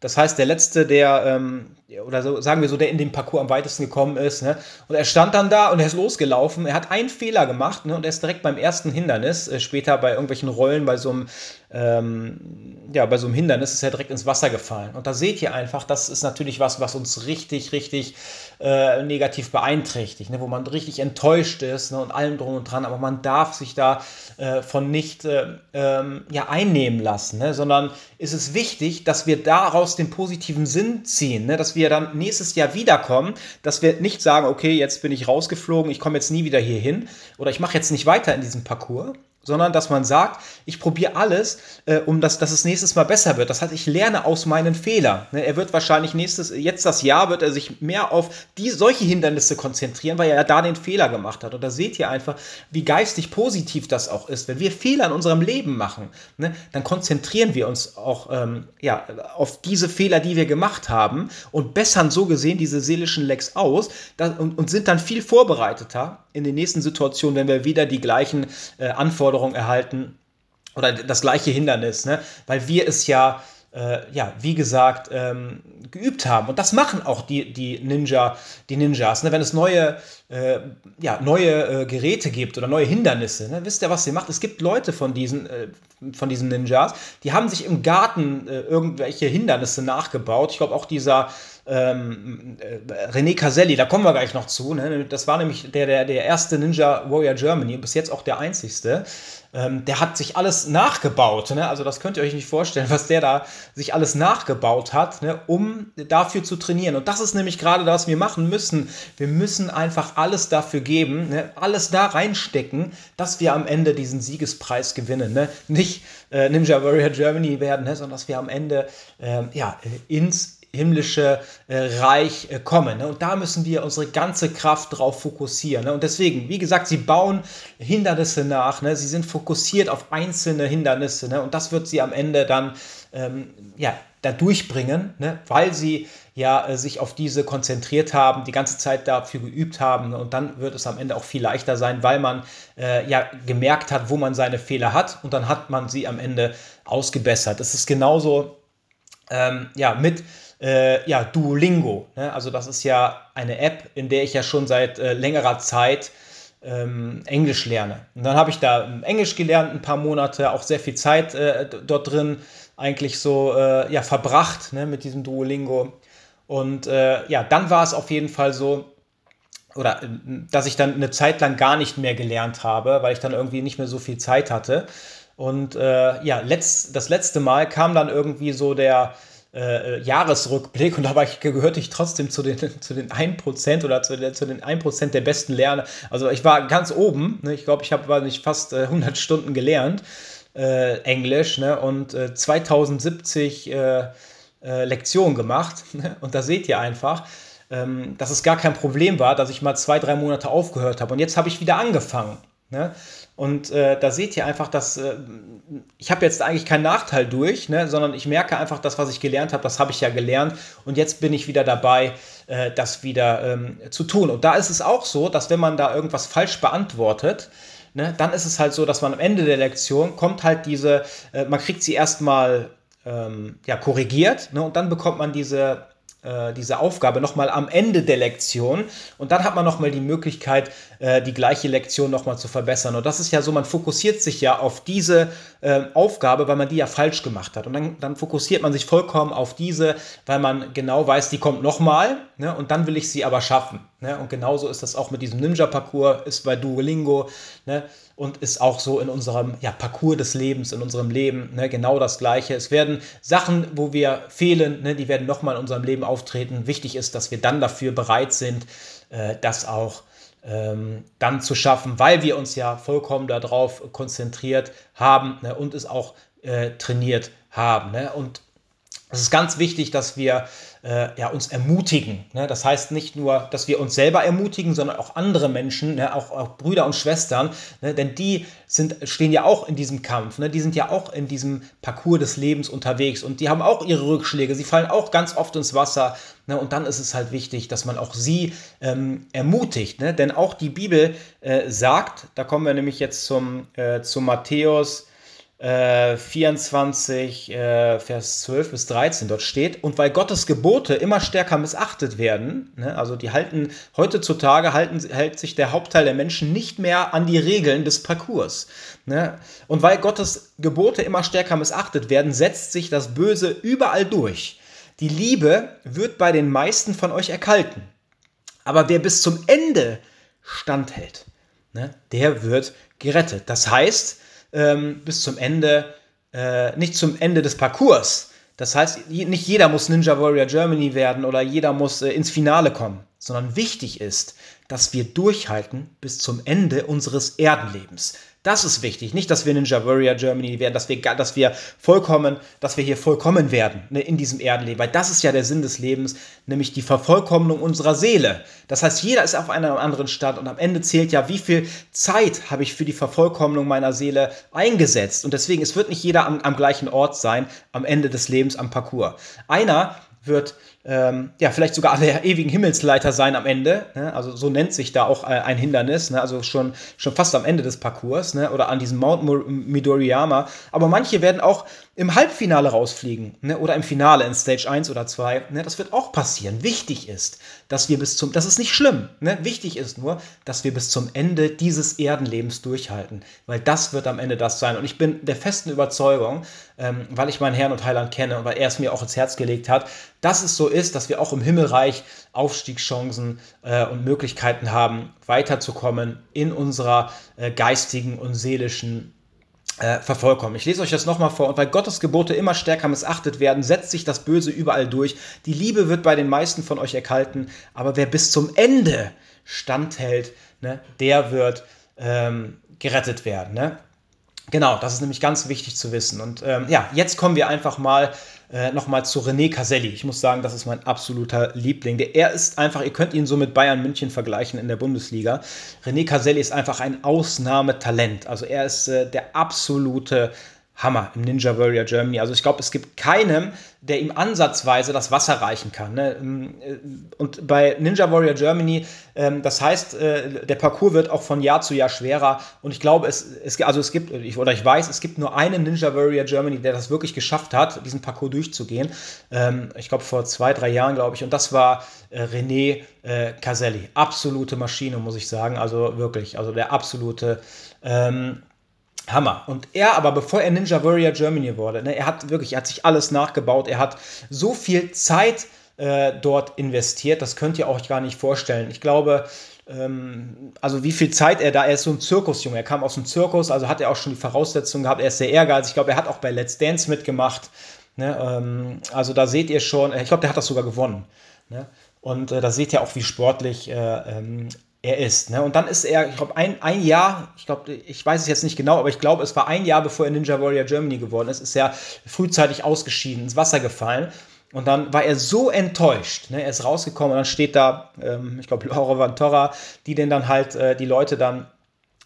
das heißt, der letzte, der, ähm, oder so, sagen wir so, der in dem Parcours am weitesten gekommen ist, ne? Und er stand dann da und er ist losgelaufen. Er hat einen Fehler gemacht, ne? Und er ist direkt beim ersten Hindernis, äh, später bei irgendwelchen Rollen, bei so einem, ähm, ja, bei so einem Hindernis ist er direkt ins Wasser gefallen. Und da seht ihr einfach, das ist natürlich was, was uns richtig, richtig äh, negativ beeinträchtigt, ne? wo man richtig enttäuscht ist ne? und allem drum und dran, aber man darf sich da äh, von nicht äh, ähm, ja, einnehmen lassen, ne? sondern ist es wichtig, dass wir daraus den positiven Sinn ziehen, ne? dass wir dann nächstes Jahr wiederkommen, dass wir nicht sagen, okay, jetzt bin ich rausgeflogen, ich komme jetzt nie wieder hier hin oder ich mache jetzt nicht weiter in diesem Parcours, sondern dass man sagt, ich probiere alles, äh, um das, dass es nächstes Mal besser wird. Das heißt, ich lerne aus meinen Fehlern. Ne? Er wird wahrscheinlich nächstes, jetzt das Jahr wird er sich mehr auf die, solche Hindernisse konzentrieren, weil er ja da den Fehler gemacht hat. Und da seht ihr einfach, wie geistig positiv das auch ist. Wenn wir Fehler in unserem Leben machen, ne, dann konzentrieren wir uns auch ähm, ja, auf diese Fehler, die wir gemacht haben und bessern so gesehen diese seelischen Lecks aus und, und sind dann viel vorbereiteter in den nächsten Situationen, wenn wir wieder die gleichen äh, Anforderungen erhalten oder das gleiche Hindernis, ne? weil wir es ja, äh, ja, wie gesagt, ähm, geübt haben. Und das machen auch die, die, Ninja, die Ninjas. Ne? Wenn es neue, äh, ja, neue äh, Geräte gibt oder neue Hindernisse, ne? wisst ihr, was sie macht? Es gibt Leute von diesen, äh, von diesen Ninjas, die haben sich im Garten äh, irgendwelche Hindernisse nachgebaut. Ich glaube auch dieser ähm, äh, René Caselli, da kommen wir gleich noch zu. Ne? Das war nämlich der, der, der erste Ninja Warrior Germany, bis jetzt auch der einzigste. Ähm, der hat sich alles nachgebaut. Ne? Also das könnt ihr euch nicht vorstellen, <laughs> was der da sich alles nachgebaut hat, ne? um dafür zu trainieren. Und das ist nämlich gerade das, was wir machen müssen. Wir müssen einfach alles dafür geben, ne? alles da reinstecken, dass wir am Ende diesen Siegespreis gewinnen. Ne? Nicht äh, Ninja Warrior Germany werden, ne? sondern dass wir am Ende äh, ja, ins himmlische äh, Reich äh, kommen. Ne? Und da müssen wir unsere ganze Kraft drauf fokussieren. Ne? Und deswegen, wie gesagt, sie bauen Hindernisse nach. Ne? Sie sind fokussiert auf einzelne Hindernisse. Ne? Und das wird sie am Ende dann ähm, ja, da durchbringen, ne? weil sie ja äh, sich auf diese konzentriert haben, die ganze Zeit dafür geübt haben. Und dann wird es am Ende auch viel leichter sein, weil man äh, ja gemerkt hat, wo man seine Fehler hat. Und dann hat man sie am Ende ausgebessert. Es ist genauso ähm, ja, mit äh, ja, Duolingo. Ne? Also das ist ja eine App, in der ich ja schon seit äh, längerer Zeit ähm, Englisch lerne. Und dann habe ich da ähm, Englisch gelernt, ein paar Monate, auch sehr viel Zeit äh, dort drin eigentlich so äh, ja, verbracht ne, mit diesem Duolingo. Und äh, ja, dann war es auf jeden Fall so, oder äh, dass ich dann eine Zeit lang gar nicht mehr gelernt habe, weil ich dann irgendwie nicht mehr so viel Zeit hatte. Und äh, ja, letzt, das letzte Mal kam dann irgendwie so der, äh, Jahresrückblick und da war ich, gehörte ich trotzdem zu den, <laughs> zu den 1% oder zu, den, zu den 1% der besten Lerner. Also ich war ganz oben, ne? ich glaube, ich habe fast äh, 100 Stunden gelernt, äh, Englisch ne? und 2070 äh, äh, Lektionen gemacht <laughs> ne? und da seht ihr einfach, ähm, dass es gar kein Problem war, dass ich mal zwei, drei Monate aufgehört habe und jetzt habe ich wieder angefangen. Ne? Und äh, da seht ihr einfach, dass äh, ich habe jetzt eigentlich keinen Nachteil durch, ne, sondern ich merke einfach, das, was ich gelernt habe, das habe ich ja gelernt. Und jetzt bin ich wieder dabei, äh, das wieder ähm, zu tun. Und da ist es auch so, dass wenn man da irgendwas falsch beantwortet, ne, dann ist es halt so, dass man am Ende der Lektion kommt halt diese, äh, man kriegt sie erstmal ähm, ja, korrigiert ne, und dann bekommt man diese äh, diese Aufgabe nochmal am Ende der Lektion und dann hat man nochmal die Möglichkeit, äh, die gleiche Lektion nochmal zu verbessern. Und das ist ja so, man fokussiert sich ja auf diese äh, Aufgabe, weil man die ja falsch gemacht hat. Und dann, dann fokussiert man sich vollkommen auf diese, weil man genau weiß, die kommt nochmal ne, und dann will ich sie aber schaffen. Ne? Und genauso ist das auch mit diesem Ninja-Parcours, ist bei Duolingo. Ne? Und ist auch so in unserem ja, Parcours des Lebens, in unserem Leben ne, genau das Gleiche. Es werden Sachen, wo wir fehlen, ne, die werden nochmal in unserem Leben auftreten. Wichtig ist, dass wir dann dafür bereit sind, äh, das auch ähm, dann zu schaffen, weil wir uns ja vollkommen darauf konzentriert haben ne, und es auch äh, trainiert haben. Ne? Und es ist ganz wichtig, dass wir äh, ja, uns ermutigen. Ne? Das heißt nicht nur, dass wir uns selber ermutigen, sondern auch andere Menschen, ne? auch, auch, Brüder und Schwestern, ne? denn die sind, stehen ja auch in diesem Kampf. Ne? Die sind ja auch in diesem Parcours des Lebens unterwegs und die haben auch ihre Rückschläge. Sie fallen auch ganz oft ins Wasser. Ne? Und dann ist es halt wichtig, dass man auch sie ähm, ermutigt. Ne? Denn auch die Bibel äh, sagt, da kommen wir nämlich jetzt zum, äh, zu Matthäus 24, äh, äh, Vers 12 bis 13 dort steht. Und weil Gottes Gebote immer stärker missachtet werden, ne, also die halten, heutzutage halten, hält sich der Hauptteil der Menschen nicht mehr an die Regeln des Parcours. Ne? Und weil Gottes Gebote immer stärker missachtet werden, setzt sich das Böse überall durch. Die Liebe wird bei den meisten von euch erkalten. Aber wer bis zum Ende standhält, ne, der wird gerettet. Das heißt, ähm, bis zum Ende, äh, nicht zum Ende des Parcours. Das heißt, nicht jeder muss Ninja Warrior Germany werden oder jeder muss äh, ins Finale kommen, sondern wichtig ist, dass wir durchhalten bis zum Ende unseres Erdenlebens. Das ist wichtig. Nicht, dass wir Ninja Warrior Germany werden, dass wir, dass wir vollkommen, dass wir hier vollkommen werden ne, in diesem Erdenleben. Weil das ist ja der Sinn des Lebens, nämlich die Vervollkommnung unserer Seele. Das heißt, jeder ist auf einem anderen Stand und am Ende zählt ja, wie viel Zeit habe ich für die Vervollkommnung meiner Seele eingesetzt. Und deswegen, es wird nicht jeder am, am gleichen Ort sein, am Ende des Lebens am Parcours. Einer wird ähm, ja, vielleicht sogar der ewigen Himmelsleiter sein am Ende. Ne? Also so nennt sich da auch äh, ein Hindernis, ne? also schon, schon fast am Ende des Parcours ne? oder an diesem Mount Midoriyama. Aber manche werden auch im Halbfinale rausfliegen ne? oder im Finale in Stage 1 oder 2. Ne? Das wird auch passieren. Wichtig ist, dass wir bis zum, das ist nicht schlimm, ne? wichtig ist nur, dass wir bis zum Ende dieses Erdenlebens durchhalten, weil das wird am Ende das sein. Und ich bin der festen Überzeugung, ähm, weil ich meinen Herrn und Heiland kenne und weil er es mir auch ins Herz gelegt hat, dass es so ist, dass wir auch im Himmelreich Aufstiegschancen äh, und Möglichkeiten haben, weiterzukommen in unserer äh, geistigen und seelischen äh, vervollkommen. Ich lese euch das nochmal vor. Und weil Gottes Gebote immer stärker missachtet werden, setzt sich das Böse überall durch. Die Liebe wird bei den meisten von euch erkalten, aber wer bis zum Ende standhält, ne, der wird ähm, gerettet werden. Ne? Genau, das ist nämlich ganz wichtig zu wissen. Und ähm, ja, jetzt kommen wir einfach mal äh, nochmal zu René Caselli. Ich muss sagen, das ist mein absoluter Liebling. Der, er ist einfach, ihr könnt ihn so mit Bayern München vergleichen in der Bundesliga. René Caselli ist einfach ein Ausnahmetalent. Also er ist äh, der absolute Hammer im Ninja Warrior Germany. Also ich glaube, es gibt keinen, der ihm ansatzweise das Wasser reichen kann. Ne? Ähm, äh, und bei Ninja Warrior Germany, ähm, das heißt, äh, der Parcours wird auch von Jahr zu Jahr schwerer. Und ich glaube, es, es, also es gibt, oder ich weiß, es gibt nur einen Ninja Warrior Germany, der das wirklich geschafft hat, diesen Parcours durchzugehen. Ähm, ich glaube, vor zwei, drei Jahren, glaube ich. Und das war äh, René Caselli. Absolute Maschine, muss ich sagen. Also wirklich, also der absolute ähm, Hammer. Und er aber, bevor er Ninja Warrior Germany wurde, ne, er hat wirklich, er hat sich alles nachgebaut, er hat so viel Zeit äh, dort investiert, das könnt ihr euch gar nicht vorstellen. Ich glaube, ähm, also wie viel Zeit er da, er ist so ein Zirkusjunge, er kam aus dem Zirkus, also hat er auch schon die Voraussetzungen gehabt, er ist sehr ehrgeizig, ich glaube, er hat auch bei Let's Dance mitgemacht. Ne? Ähm, also da seht ihr schon, ich glaube, der hat das sogar gewonnen. Ne? Und äh, da seht ihr auch, wie sportlich äh, ähm, er ist. Ne? Und dann ist er, ich glaube, ein, ein Jahr, ich glaube, ich weiß es jetzt nicht genau, aber ich glaube, es war ein Jahr, bevor er Ninja Warrior Germany geworden ist, ist er frühzeitig ausgeschieden, ins Wasser gefallen. Und dann war er so enttäuscht. Ne? Er ist rausgekommen und dann steht da, ähm, ich glaube, Laura Vantora, die den dann halt, äh, die Leute dann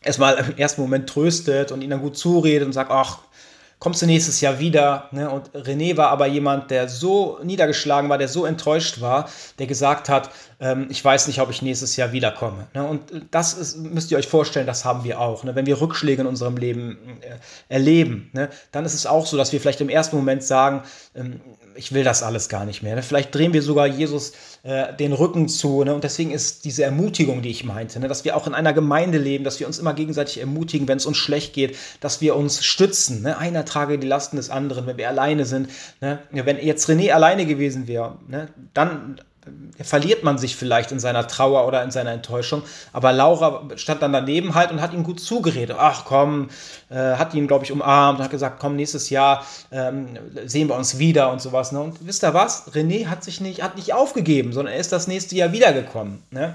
erstmal im ersten Moment tröstet und ihnen dann gut zuredet und sagt, ach, kommst du nächstes Jahr wieder. Ne? Und René war aber jemand, der so niedergeschlagen war, der so enttäuscht war, der gesagt hat, ähm, ich weiß nicht, ob ich nächstes Jahr wiederkomme. Ne? Und das ist, müsst ihr euch vorstellen, das haben wir auch. Ne? Wenn wir Rückschläge in unserem Leben äh, erleben, ne? dann ist es auch so, dass wir vielleicht im ersten Moment sagen, ähm, ich will das alles gar nicht mehr. Vielleicht drehen wir sogar Jesus äh, den Rücken zu. Ne? Und deswegen ist diese Ermutigung, die ich meinte, ne? dass wir auch in einer Gemeinde leben, dass wir uns immer gegenseitig ermutigen, wenn es uns schlecht geht, dass wir uns stützen. Ne? Einer trage die Lasten des anderen, wenn wir alleine sind. Ne? Wenn jetzt René alleine gewesen wäre, ne? dann verliert man sich vielleicht in seiner Trauer oder in seiner Enttäuschung. Aber Laura stand dann daneben halt und hat ihm gut zugeredet. Ach komm, äh, hat ihn, glaube ich, umarmt und hat gesagt, komm, nächstes Jahr ähm, sehen wir uns wieder und sowas. Ne? Und wisst ihr was? René hat sich nicht, hat nicht aufgegeben, sondern er ist das nächste Jahr wiedergekommen. Ne?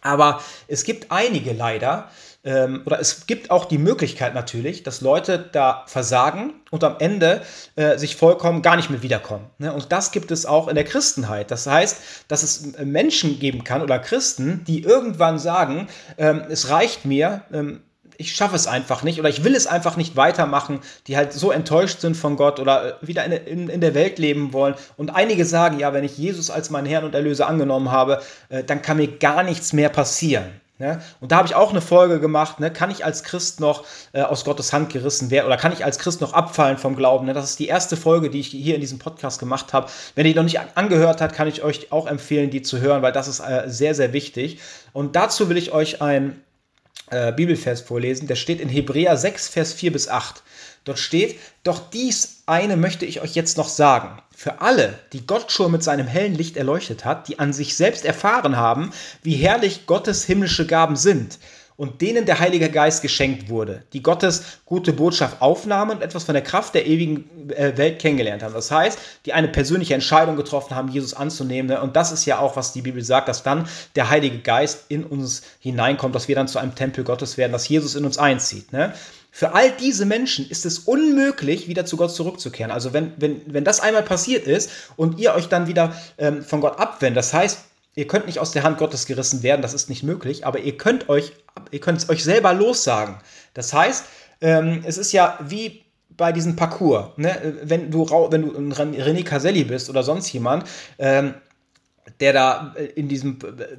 Aber es gibt einige leider, ähm, oder es gibt auch die Möglichkeit natürlich, dass Leute da versagen und am Ende äh, sich vollkommen gar nicht mehr wiederkommen. Ne? Und das gibt es auch in der Christenheit. Das heißt, dass es Menschen geben kann oder Christen, die irgendwann sagen, ähm, es reicht mir, ähm, ich schaffe es einfach nicht oder ich will es einfach nicht weitermachen, die halt so enttäuscht sind von Gott oder äh, wieder in, in, in, der Welt leben wollen. Und einige sagen, ja, wenn ich Jesus als meinen Herrn und Erlöser angenommen habe, äh, dann kann mir gar nichts mehr passieren. Ne? Und da habe ich auch eine Folge gemacht, ne? kann ich als Christ noch äh, aus Gottes Hand gerissen werden oder kann ich als Christ noch abfallen vom Glauben? Ne? Das ist die erste Folge, die ich hier in diesem Podcast gemacht habe. Wenn ihr die noch nicht angehört habt, kann ich euch auch empfehlen, die zu hören, weil das ist äh, sehr, sehr wichtig. Und dazu will ich euch ein äh, Bibelvers vorlesen, der steht in Hebräer 6, Vers 4 bis 8. Dort steht, doch dies eine möchte ich euch jetzt noch sagen. Für alle, die Gott schon mit seinem hellen Licht erleuchtet hat, die an sich selbst erfahren haben, wie herrlich Gottes himmlische Gaben sind und denen der Heilige Geist geschenkt wurde, die Gottes gute Botschaft aufnahmen und etwas von der Kraft der ewigen äh, Welt kennengelernt haben. Das heißt, die eine persönliche Entscheidung getroffen haben, Jesus anzunehmen. Und das ist ja auch, was die Bibel sagt, dass dann der Heilige Geist in uns hineinkommt, dass wir dann zu einem Tempel Gottes werden, dass Jesus in uns einzieht. Ne? Für all diese Menschen ist es unmöglich, wieder zu Gott zurückzukehren. Also wenn, wenn, wenn das einmal passiert ist und ihr euch dann wieder ähm, von Gott abwendet, das heißt, ihr könnt nicht aus der Hand Gottes gerissen werden, das ist nicht möglich, aber ihr könnt euch, ihr könnt euch selber lossagen. Das heißt, ähm, es ist ja wie bei diesem Parcours, ne? wenn, du, wenn du ein René Caselli bist oder sonst jemand, ähm, der da äh, in diesem,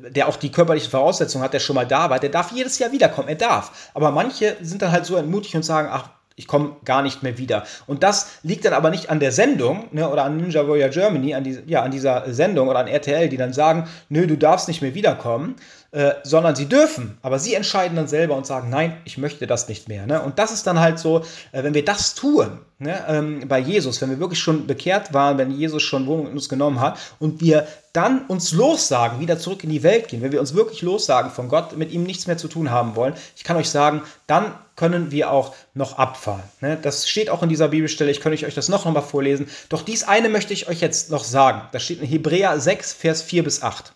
der auch die körperlichen Voraussetzungen hat, der schon mal da war, der darf jedes Jahr wiederkommen. Er darf. Aber manche sind dann halt so entmutigt und sagen, ach, ich komme gar nicht mehr wieder. Und das liegt dann aber nicht an der Sendung ne, oder an Ninja Warrior Germany, an, die, ja, an dieser Sendung oder an RTL, die dann sagen, nö, du darfst nicht mehr wiederkommen, äh, sondern sie dürfen. Aber sie entscheiden dann selber und sagen, nein, ich möchte das nicht mehr. Ne? Und das ist dann halt so, äh, wenn wir das tun, ne, ähm, bei Jesus, wenn wir wirklich schon bekehrt waren, wenn Jesus schon Wohnung in uns genommen hat und wir dann uns lossagen, wieder zurück in die Welt gehen, wenn wir uns wirklich lossagen von Gott, mit ihm nichts mehr zu tun haben wollen, ich kann euch sagen, dann können wir auch noch abfallen. Ne? Das steht auch in dieser Bibelstelle, ich könnte euch das noch einmal vorlesen. Doch dies eine möchte ich euch jetzt noch sagen. Das steht in Hebräer 6, Vers 4 bis 8.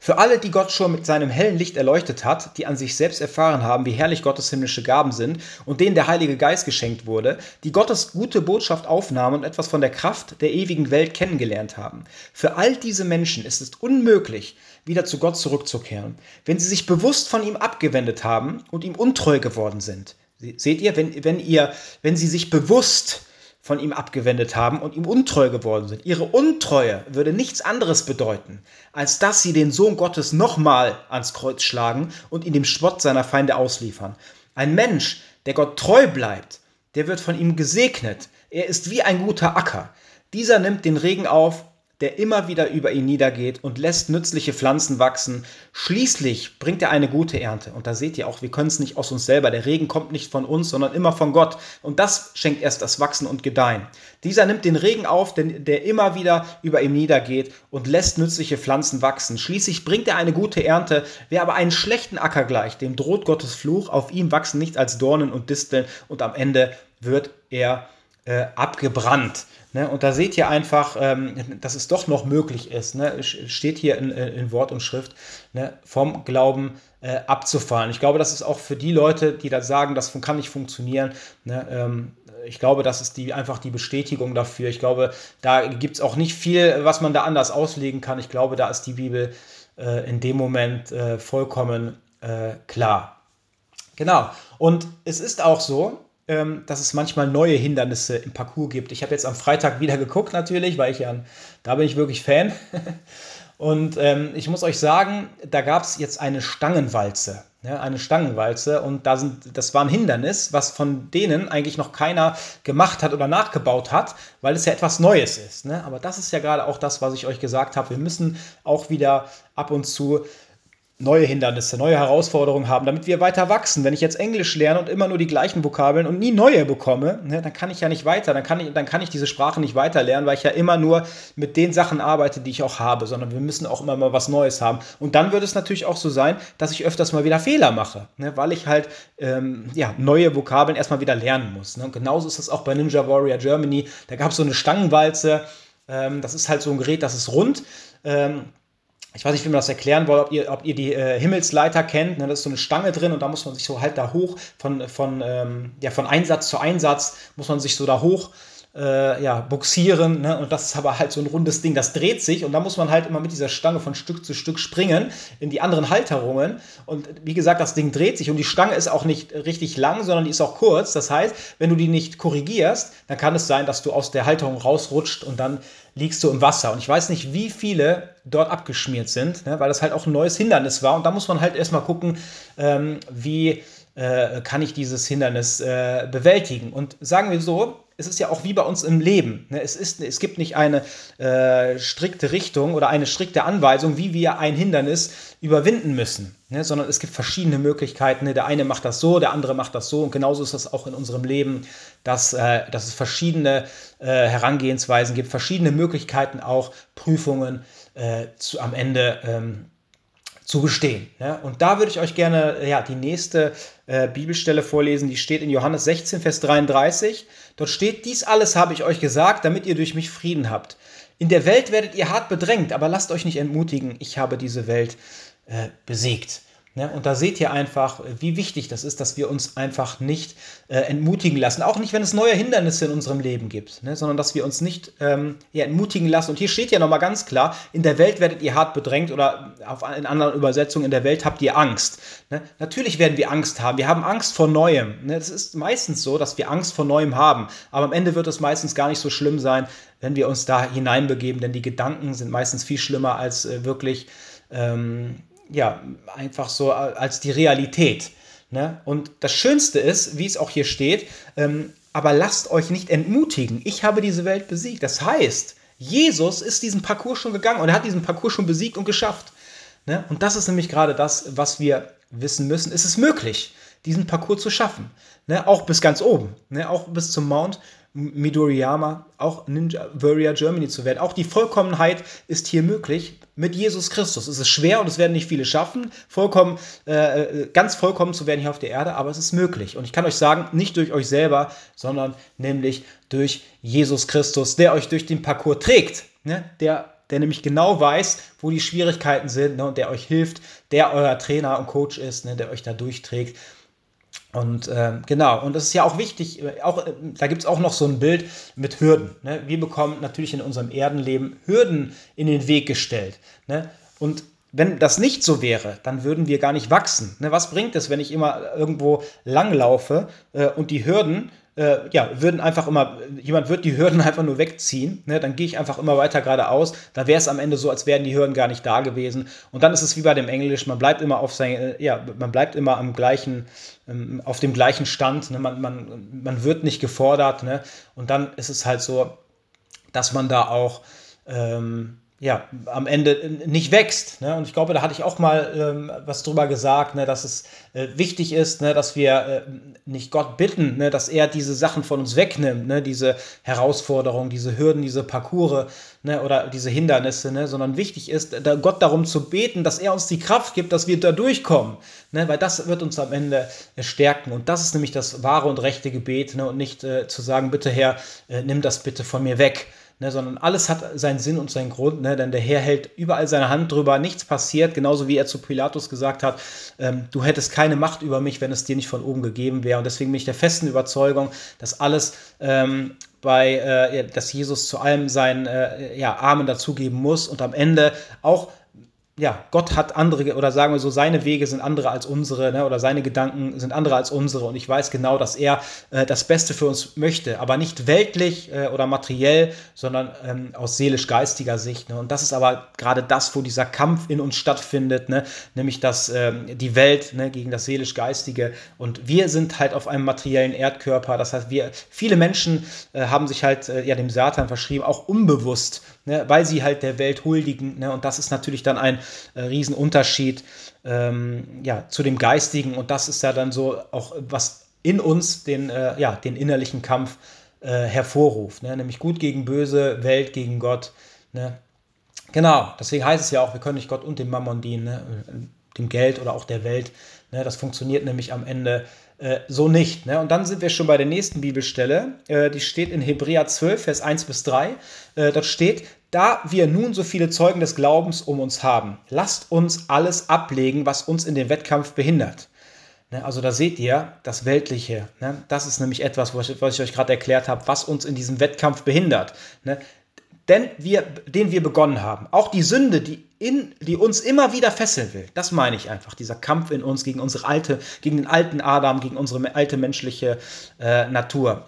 Für alle, die Gott schon mit seinem hellen Licht erleuchtet hat, die an sich selbst erfahren haben, wie herrlich Gottes himmlische Gaben sind und denen der Heilige Geist geschenkt wurde, die Gottes gute Botschaft aufnahmen und etwas von der Kraft der ewigen Welt kennengelernt haben. Für all diese Menschen ist es unmöglich, wieder zu Gott zurückzukehren, wenn sie sich bewusst von ihm abgewendet haben und ihm untreu geworden sind. Seht ihr, wenn, wenn ihr, wenn sie sich bewusst von ihm abgewendet haben und ihm untreu geworden sind. Ihre Untreue würde nichts anderes bedeuten, als dass sie den Sohn Gottes nochmal ans Kreuz schlagen und ihn dem Spott seiner Feinde ausliefern. Ein Mensch, der Gott treu bleibt, der wird von ihm gesegnet. Er ist wie ein guter Acker. Dieser nimmt den Regen auf der immer wieder über ihn niedergeht und lässt nützliche Pflanzen wachsen. Schließlich bringt er eine gute Ernte. Und da seht ihr auch, wir können es nicht aus uns selber. Der Regen kommt nicht von uns, sondern immer von Gott. Und das schenkt erst das Wachsen und Gedeihen. Dieser nimmt den Regen auf, der immer wieder über ihm niedergeht und lässt nützliche Pflanzen wachsen. Schließlich bringt er eine gute Ernte. Wer aber einen schlechten Acker gleicht, dem droht Gottes Fluch. Auf ihm wachsen nichts als Dornen und Disteln und am Ende wird er äh, abgebrannt. Ne? Und da seht ihr einfach, ähm, dass es doch noch möglich ist. Ne? Steht hier in, in, Wort und Schrift, ne? vom Glauben äh, abzufallen. Ich glaube, das ist auch für die Leute, die da sagen, das kann nicht funktionieren. Ne? Ähm, ich glaube, das ist die, einfach die Bestätigung dafür. Ich glaube, da gibt es auch nicht viel, was man da anders auslegen kann. Ich glaube, da ist die Bibel äh, in dem Moment äh, vollkommen äh, klar. Genau. Und es ist auch so, dass es manchmal neue Hindernisse im Parcours gibt. Ich habe jetzt am Freitag wieder geguckt, natürlich, weil ich ja, da bin ich wirklich Fan. <laughs> Und ähm, ich muss euch sagen, da gab es jetzt eine Stangenwalze. Ja, eine Stangenwalze und da sind, das war ein Hindernis, was von denen eigentlich noch keiner gemacht hat oder nachgebaut hat, weil es ja etwas Neues ist. Ne? Aber das ist ja gerade auch das, was ich euch gesagt habe. Wir müssen auch wieder ab und zu neue Hindernisse, neue Herausforderungen haben, damit wir weiter wachsen. Wenn ich jetzt Englisch lerne und immer nur die gleichen Vokabeln und nie neue bekomme, ne, dann kann ich ja nicht weiter, dann kann, ich, dann kann ich diese Sprache nicht weiter lernen, weil ich ja immer nur mit den Sachen arbeite, die ich auch habe, sondern wir müssen auch immer mal was Neues haben. Und dann wird es natürlich auch so sein, dass ich öfters mal wieder Fehler mache, ne, weil ich halt ähm, ja, neue Vokabeln erstmal wieder lernen muss. Ne. Und genauso ist es auch bei Ninja Warrior Germany. Da gab es so eine Stangenwalze, ähm, das ist halt so ein Gerät, das ist rund. Ähm, ich weiß nicht, wie man das erklären wollt, ob ihr, ob ihr die äh, Himmelsleiter kennt. Ne? Da ist so eine Stange drin und da muss man sich so halt da hoch, von, von, ähm, ja, von Einsatz zu Einsatz, muss man sich so da hoch äh, ja, buxieren. Ne? Und das ist aber halt so ein rundes Ding, das dreht sich und da muss man halt immer mit dieser Stange von Stück zu Stück springen in die anderen Halterungen. Und wie gesagt, das Ding dreht sich und die Stange ist auch nicht richtig lang, sondern die ist auch kurz. Das heißt, wenn du die nicht korrigierst, dann kann es sein, dass du aus der Halterung rausrutscht und dann liegst du im Wasser. Und ich weiß nicht, wie viele dort abgeschmiert sind, ne? weil das halt auch ein neues Hindernis war. Und da muss man halt erstmal gucken, ähm, wie äh, kann ich dieses Hindernis äh, bewältigen. Und sagen wir so, es ist ja auch wie bei uns im Leben. Ne? Es, ist, es gibt nicht eine äh, strikte Richtung oder eine strikte Anweisung, wie wir ein Hindernis überwinden müssen, ne? sondern es gibt verschiedene Möglichkeiten. Ne? Der eine macht das so, der andere macht das so. Und genauso ist das auch in unserem Leben, dass, äh, dass es verschiedene äh, Herangehensweisen gibt, verschiedene Möglichkeiten auch, Prüfungen äh, zu, am Ende ähm, zu bestehen. Ne? Und da würde ich euch gerne ja, die nächste äh, Bibelstelle vorlesen, die steht in Johannes 16, Vers 33. Dort steht, dies alles habe ich euch gesagt, damit ihr durch mich Frieden habt. In der Welt werdet ihr hart bedrängt, aber lasst euch nicht entmutigen, ich habe diese Welt äh, besiegt. Ne? Und da seht ihr einfach, wie wichtig das ist, dass wir uns einfach nicht äh, entmutigen lassen. Auch nicht, wenn es neue Hindernisse in unserem Leben gibt, ne? sondern dass wir uns nicht ähm, ja, entmutigen lassen. Und hier steht ja nochmal ganz klar, in der Welt werdet ihr hart bedrängt oder auf, in anderen Übersetzungen, in der Welt habt ihr Angst. Ne? Natürlich werden wir Angst haben. Wir haben Angst vor Neuem. Ne? Es ist meistens so, dass wir Angst vor Neuem haben. Aber am Ende wird es meistens gar nicht so schlimm sein, wenn wir uns da hineinbegeben, denn die Gedanken sind meistens viel schlimmer als äh, wirklich ähm, ja, einfach so als die Realität. Ne? Und das Schönste ist, wie es auch hier steht, ähm, aber lasst euch nicht entmutigen. Ich habe diese Welt besiegt. Das heißt, Jesus ist diesen Parcours schon gegangen und er hat diesen Parcours schon besiegt und geschafft. Ne? Und das ist nämlich gerade das, was wir wissen müssen. Ist es möglich, diesen Parcours zu schaffen? Ne? Auch bis ganz oben, ne? auch bis zum Mount Midoriyama, auch Ninja Warrior Germany zu werden. Auch die Vollkommenheit ist hier möglich mit Jesus Christus. Es ist schwer und es werden nicht viele schaffen, vollkommen, äh, ganz vollkommen zu werden hier auf der Erde, aber es ist möglich. Und ich kann euch sagen, nicht durch euch selber, sondern nämlich durch Jesus Christus, der euch durch den Parcours trägt, ne? der der nämlich genau weiß, wo die Schwierigkeiten sind ne, und der euch hilft, der euer Trainer und Coach ist, ne, der euch da durchträgt. Und äh, genau, und das ist ja auch wichtig, äh, auch, äh, da gibt es auch noch so ein Bild mit Hürden. Ne? Wir bekommen natürlich in unserem Erdenleben Hürden in den Weg gestellt. Ne? Und wenn das nicht so wäre, dann würden wir gar nicht wachsen. Ne? Was bringt es, wenn ich immer irgendwo langlaufe äh, und die Hürden äh, ja, würden einfach immer, jemand wird die Hürden <laughs> einfach nur wegziehen, ne? dann gehe ich einfach immer weiter geradeaus, da wäre es am Ende so, als wären die Hürden gar nicht da gewesen. Und dann ist es wie bei dem Englisch, man bleibt immer auf sein, äh, ja, man bleibt immer am gleichen, ähm, auf dem gleichen Stand, ne? man, man, man wird nicht gefordert, ne? Und dann ist es halt so, dass man da auch ähm, ja, am Ende nicht wächst. Ne? Und ich glaube, da hatte ich auch mal ähm, was drüber gesagt, ne, dass es äh, wichtig ist, ne, dass wir äh, nicht Gott bitten, ne, dass er diese Sachen von uns wegnimmt, ne, diese Herausforderungen, diese Hürden, diese Parcours ne, oder diese Hindernisse, ne, sondern wichtig ist, da Gott darum zu beten, dass er uns die Kraft gibt, dass wir da durchkommen, ne, weil das wird uns am Ende äh, stärken. Und das ist nämlich das wahre und rechte Gebet ne, und nicht äh, zu sagen, bitte Herr, äh, nimm das bitte von mir weg ne, sondern alles hat seinen Sinn und seinen Grund, ne, denn der Herr hält überall seine Hand drüber, nichts passiert, genauso wie er zu Pilatus gesagt hat, ähm, du hättest keine Macht über mich, wenn es dir nicht von oben gegeben wäre. Und deswegen bin ich der festen Überzeugung, dass alles ähm, bei, äh, dass Jesus zu allem seinen äh, ja, Armen dazugeben muss und am Ende auch ja, Gott hat andere, oder sagen wir so, seine Wege sind andere als unsere, ne, oder seine Gedanken sind andere als unsere. Und ich weiß genau, dass er äh, das Beste für uns möchte, aber nicht weltlich äh, oder materiell, sondern ähm, aus seelisch-geistiger Sicht. Ne. Und das ist aber gerade das, wo dieser Kampf in uns stattfindet, ne, nämlich dass ähm, die Welt ne, gegen das seelisch-geistige. Und wir sind halt auf einem materiellen Erdkörper. Das heißt, wir, viele Menschen äh, haben sich halt äh, ja dem Satan verschrieben, auch unbewusst ne, weil sie halt der Welt huldigen. Ne, und das ist natürlich dann ein äh, Riesenunterschied ähm, ja, zu dem Geistigen. Und das ist ja dann so auch, was in uns den, äh, ja, den innerlichen Kampf äh, hervorruft. Ne, nämlich gut gegen böse, Welt gegen Gott. Ne. Genau, deswegen heißt es ja auch, wir können nicht Gott und dem Mammon dienen, ne, dem Geld oder auch der Welt. Ne, das funktioniert nämlich am Ende äh, so nicht. Ne? Und dann sind wir schon bei der nächsten Bibelstelle. Äh, die steht in Hebräer 12, Vers 1 bis 3. Äh, dort steht, da wir nun so viele Zeugen des Glaubens um uns haben, lasst uns alles ablegen, was uns in dem Wettkampf behindert. Ne? Also da seht ihr das Weltliche. Ne? Das ist nämlich etwas, was ich, euch gerade erklärt habe, was uns in diesem Wettkampf behindert. Ne? denn wir, den wir begonnen haben. Auch die Sünde, die, in, die uns immer wieder fesseln will. Das meine ich einfach. Dieser Kampf in uns gegen unsere alte, gegen den alten Adam, gegen unsere alte menschliche äh, Natur,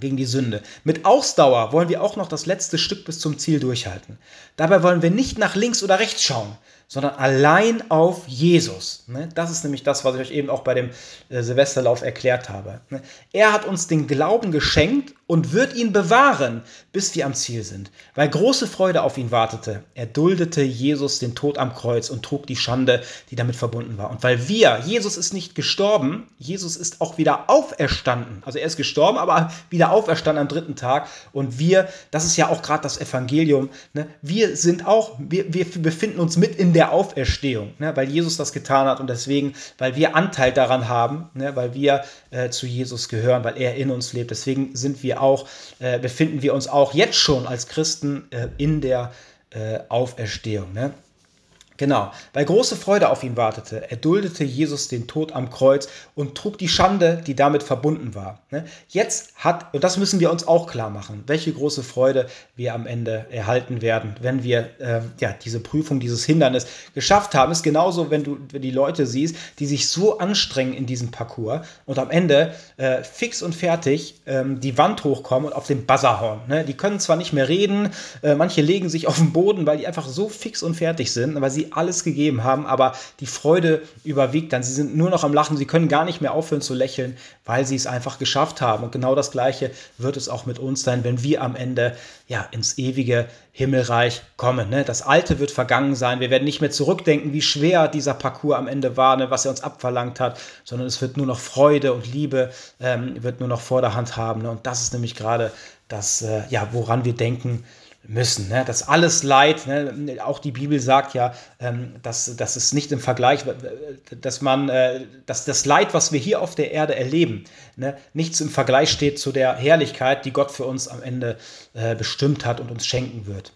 gegen die Sünde. Mit Ausdauer wollen wir auch noch das letzte Stück bis zum Ziel durchhalten. Dabei wollen wir nicht nach links oder rechts schauen, sondern allein auf Jesus. Ne? Das ist nämlich das, was ich euch eben auch bei dem äh, Silvesterlauf erklärt habe. Ne? Er hat uns den Glauben geschenkt und wird ihn bewahren, bis wir am Ziel sind, weil große Freude auf ihn wartete. Er duldete Jesus den Tod am Kreuz und trug die Schande, die damit verbunden war. Und weil wir, Jesus ist nicht gestorben, Jesus ist auch wieder auferstanden. Also er ist gestorben, aber wieder auferstanden am dritten Tag. Und wir, das ist ja auch gerade das Evangelium, ne? wir sind auch, wir, wir befinden uns mit in der der Auferstehung, ne, weil Jesus das getan hat und deswegen, weil wir Anteil daran haben, ne, weil wir äh, zu Jesus gehören, weil er in uns lebt. Deswegen sind wir auch, äh, befinden wir uns auch jetzt schon als Christen äh, in der äh, Auferstehung. Ne? Genau, weil große Freude auf ihn wartete. Er duldete Jesus den Tod am Kreuz und trug die Schande, die damit verbunden war. Ne? Jetzt hat, und das müssen wir uns auch klar machen, welche große Freude wir am Ende erhalten werden, wenn wir äh, ja, diese Prüfung, dieses Hindernis geschafft haben. Ist genauso, wenn du die Leute siehst, die sich so anstrengen in diesem Parcours und am Ende äh, fix und fertig ähm, die Wand hochkommen und auf den Buzzer hauen. Ne? Die können zwar nicht mehr reden, äh, manche legen sich auf den Boden, weil die einfach so fix und fertig sind, weil sie alles gegeben haben, aber die Freude überwiegt dann. Sie sind nur noch am Lachen, sie können gar nicht mehr aufhören zu lächeln, weil sie es einfach geschafft haben. Und genau das Gleiche wird es auch mit uns sein, wenn wir am Ende ja ins ewige Himmelreich kommen. Ne? Das Alte wird vergangen sein. Wir werden nicht mehr zurückdenken, wie schwer dieser Parcours am Ende war, ne? was er uns abverlangt hat, sondern es wird nur noch Freude und Liebe ähm, wird nur noch vor der Hand haben. Ne? Und das ist nämlich gerade das, äh, ja, woran wir denken müssen. Ne? Das alles Leid, ne? auch die Bibel sagt ja, ähm, dass, dass es nicht im Vergleich, dass man, äh, dass das Leid, was wir hier auf der Erde erleben, ne? nichts im Vergleich steht zu der Herrlichkeit, die Gott für uns am Ende äh, bestimmt hat und uns schenken wird.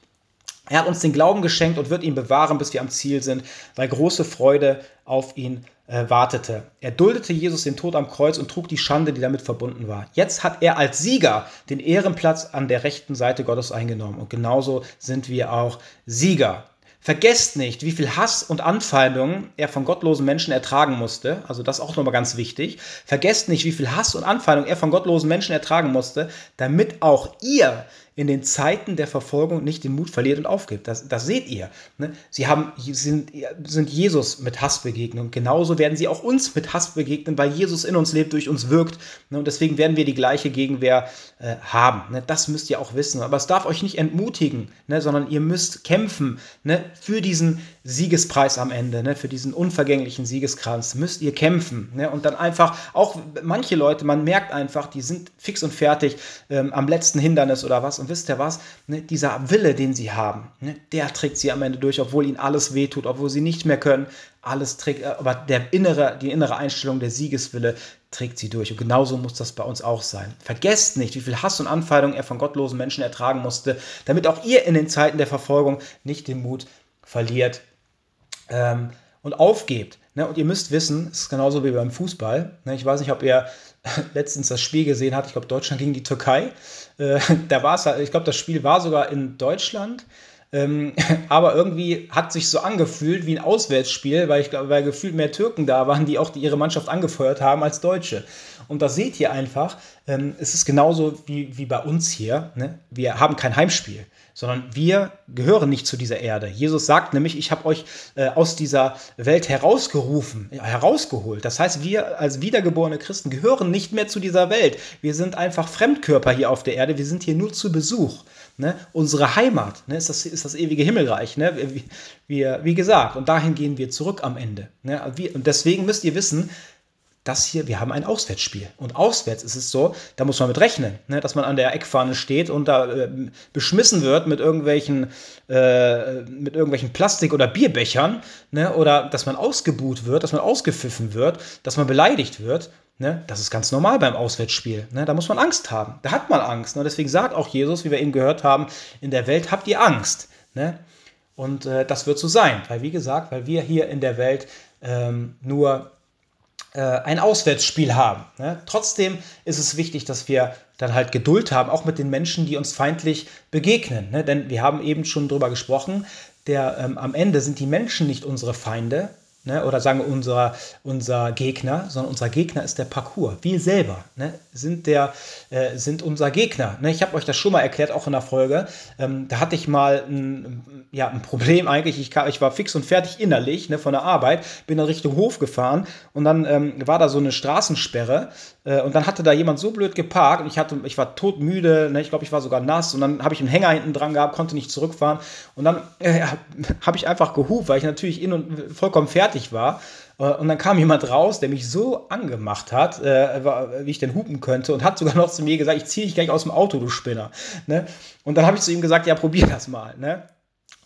Er hat uns den Glauben geschenkt und wird ihn bewahren, bis wir am Ziel sind, weil große Freude auf ihn äh, wartete. Er duldete Jesus den Tod am Kreuz und trug die Schande, die damit verbunden war. Jetzt hat er als Sieger den Ehrenplatz an der rechten Seite Gottes eingenommen. Und genauso sind wir auch Sieger. Vergesst nicht, wie viel Hass und Anfeindungen er von gottlosen Menschen ertragen musste. Also das auch nochmal ganz wichtig. Vergesst nicht, wie viel Hass und Anfeindungen er von gottlosen Menschen ertragen musste, damit auch ihr in den Zeiten der Verfolgung nicht den Mut verliert und aufgibt. Das, das seht ihr. Ne? Sie haben, sind, sind Jesus mit Hass begegnet und genauso werden sie auch uns mit Hass begegnen, weil Jesus in uns lebt, durch uns wirkt. Ne? Und deswegen werden wir die gleiche Gegenwehr äh, haben. Ne? Das müsst ihr auch wissen. Aber es darf euch nicht entmutigen, ne? sondern ihr müsst kämpfen ne? für diesen Siegespreis am Ende, ne? für diesen unvergänglichen Siegeskranz. Müsst ihr kämpfen. Ne? Und dann einfach, auch manche Leute, man merkt einfach, die sind fix und fertig ähm, am letzten Hindernis oder was. Und wisst ihr was? Ne? Dieser Wille, den sie haben, ne? der trägt sie am Ende durch, obwohl ihnen alles wehtut, obwohl sie nicht mehr können. Alles trägt, äh, aber der innere, die innere Einstellung, der Siegeswille trägt sie durch. Und genauso muss das bei uns auch sein. Vergesst nicht, wie viel Hass und Anfeindung er von gottlosen Menschen ertragen musste, damit auch ihr in den Zeiten der Verfolgung nicht den Mut verliert ähm, und aufgebt. Ne? Und ihr müsst wissen, es ist genauso wie beim Fußball. Ne? Ich weiß nicht, ob ihr <laughs> letztens das Spiel gesehen habt. Ich glaube, Deutschland gegen die Türkei. Äh, <laughs> da war es, ich glaube, das Spiel war sogar in Deutschland. Ähm, <laughs> aber irgendwie hat sich so angefühlt wie ein Auswärtsspiel, weil ich glaube, weil gefühlt mehr Türken da waren, die auch die ihre Mannschaft angefeuert haben als Deutsche. Und da seht ihr einfach, ähm, es ist genauso wie, wie bei uns hier. Ne? Wir haben kein Heimspiel sondern wir gehören nicht zu dieser Erde. Jesus sagt nämlich, ich habe euch äh, aus dieser Welt herausgerufen, ja, herausgeholt. Das heißt, wir als wiedergeborene Christen gehören nicht mehr zu dieser Welt. Wir sind einfach Fremdkörper hier auf der Erde. Wir sind hier nur zu Besuch. Ne? Unsere Heimat ne? ist, das, ist das ewige Himmelreich. Ne? Wir, wir, wie gesagt, und dahin gehen wir zurück am Ende. Ne? Und deswegen müsst ihr wissen, das hier, wir haben ein Auswärtsspiel. Und auswärts ist es so, da muss man mit rechnen, ne, dass man an der Eckfahne steht und da äh, beschmissen wird mit irgendwelchen, äh, mit irgendwelchen Plastik- oder Bierbechern, ne, oder dass man ausgebuht wird, dass man ausgepfiffen wird, dass man beleidigt wird. Ne, das ist ganz normal beim Auswärtsspiel. Ne, da muss man Angst haben. Da hat man Angst. Ne, deswegen sagt auch Jesus, wie wir eben gehört haben, in der Welt habt ihr Angst. Ne? Und äh, das wird so sein, weil wie gesagt, weil wir hier in der Welt ähm, nur ein Auswärtsspiel haben. Ne? Trotzdem ist es wichtig, dass wir dann halt Geduld haben, auch mit den Menschen, die uns feindlich begegnen. Ne? Denn wir haben eben schon drüber gesprochen, der, ähm, am Ende sind die Menschen nicht unsere Feinde, ne, oder sagen wir unser, unser Gegner, sondern unser Gegner ist der Parcours. Wir selber ne, sind, der, äh, sind unser Gegner. Ne, ich habe euch das schon mal erklärt, auch in der Folge. Ähm, da hatte ich mal ein, ja, ein Problem eigentlich. Ich, ich war fix und fertig innerlich ne, von der Arbeit, bin dann Richtung Hof gefahren und dann ähm, war da so eine Straßensperre und dann hatte da jemand so blöd geparkt und ich, hatte, ich war todmüde, ne, ich glaube, ich war sogar nass und dann habe ich einen Hänger hinten dran gehabt, konnte nicht zurückfahren und dann äh, <laughs> habe ich einfach gehupt, weil ich natürlich in und vollkommen fertig war. Äh, und dann kam jemand raus, der mich so angemacht hat, äh, wie ich denn hupen könnte, und hat sogar noch zu mir gesagt, ich ziehe dich gleich aus dem Auto, du Spinner. Ne? Und dann habe ich zu ihm gesagt, ja, probier das mal. Ne?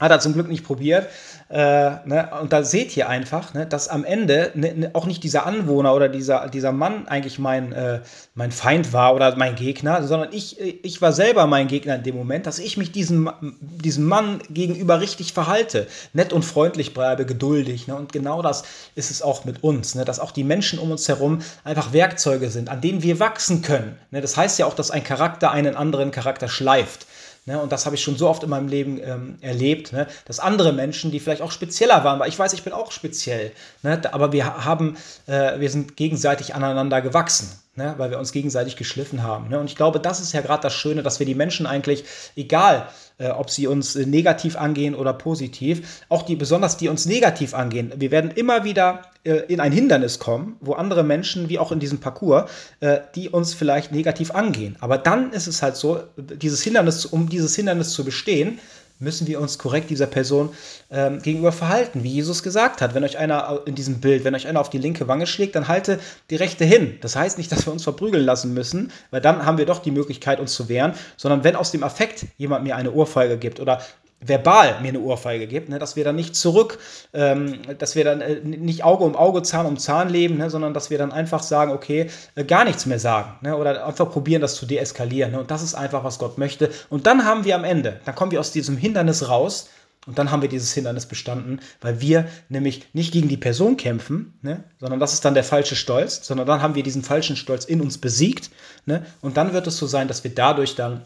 Hat er zum Glück nicht probiert. Äh, ne? Und da seht ihr einfach, ne, dass am Ende ne, ne, auch nicht dieser Anwohner oder dieser, dieser Mann eigentlich mein, äh, mein Feind war oder mein Gegner, sondern ich, ich war selber mein Gegner in dem Moment, dass ich mich diesem, diesem Mann gegenüber richtig verhalte, nett und freundlich bleibe, geduldig. Ne? Und genau das ist es auch mit uns, ne? dass auch die Menschen um uns herum einfach Werkzeuge sind, an denen wir wachsen können. Ne? Das heißt ja auch, dass ein Charakter einen anderen Charakter schleift. Ne, und das habe ich schon so oft in meinem Leben ähm, erlebt, ne, dass andere Menschen, die vielleicht auch spezieller waren, weil ich weiß, ich bin auch speziell, ne, aber wir haben, äh, wir sind gegenseitig aneinander gewachsen ne, weil wir uns gegenseitig geschliffen haben. Ne? Und ich glaube, das ist ja gerade das Schöne, dass wir die Menschen eigentlich, egal äh, ob sie uns äh, negativ angehen oder positiv, auch die, besonders die uns negativ angehen, wir werden immer wieder äh, in ein Hindernis kommen, wo andere Menschen, wie auch in diesem Parcours, äh, die uns vielleicht negativ angehen. Aber dann ist es halt so, dieses Hindernis, um dieses Hindernis zu bestehen, müssen wir uns korrekt dieser Person ähm, gegenüber verhalten, wie Jesus gesagt hat. Wenn euch einer in diesem Bild, wenn euch einer auf die linke Wange schlägt, dann halte die rechte hin. Das heißt nicht, dass wir uns verprügeln lassen müssen, weil dann haben wir doch die Möglichkeit, uns zu wehren, sondern wenn aus dem Affekt jemand mir eine Ohrfeige gibt oder verbal mir eine Ohrfeige gibt, ne, dass wir dann nicht zurück, ähm, dass wir dann äh, nicht Auge um Auge, Zahn um Zahn leben, ne, sondern dass wir dann einfach sagen, okay, äh, gar nichts mehr sagen ne, oder einfach probieren, das zu deeskalieren. Ne, und das ist einfach, was Gott möchte. Und dann haben wir am Ende, dann kommen wir aus diesem Hindernis raus und dann haben wir dieses Hindernis bestanden, weil wir nämlich nicht gegen die Person kämpfen, ne, sondern das ist dann der falsche Stolz, sondern dann haben wir diesen falschen Stolz in uns besiegt. Ne, und dann wird es so sein, dass wir dadurch dann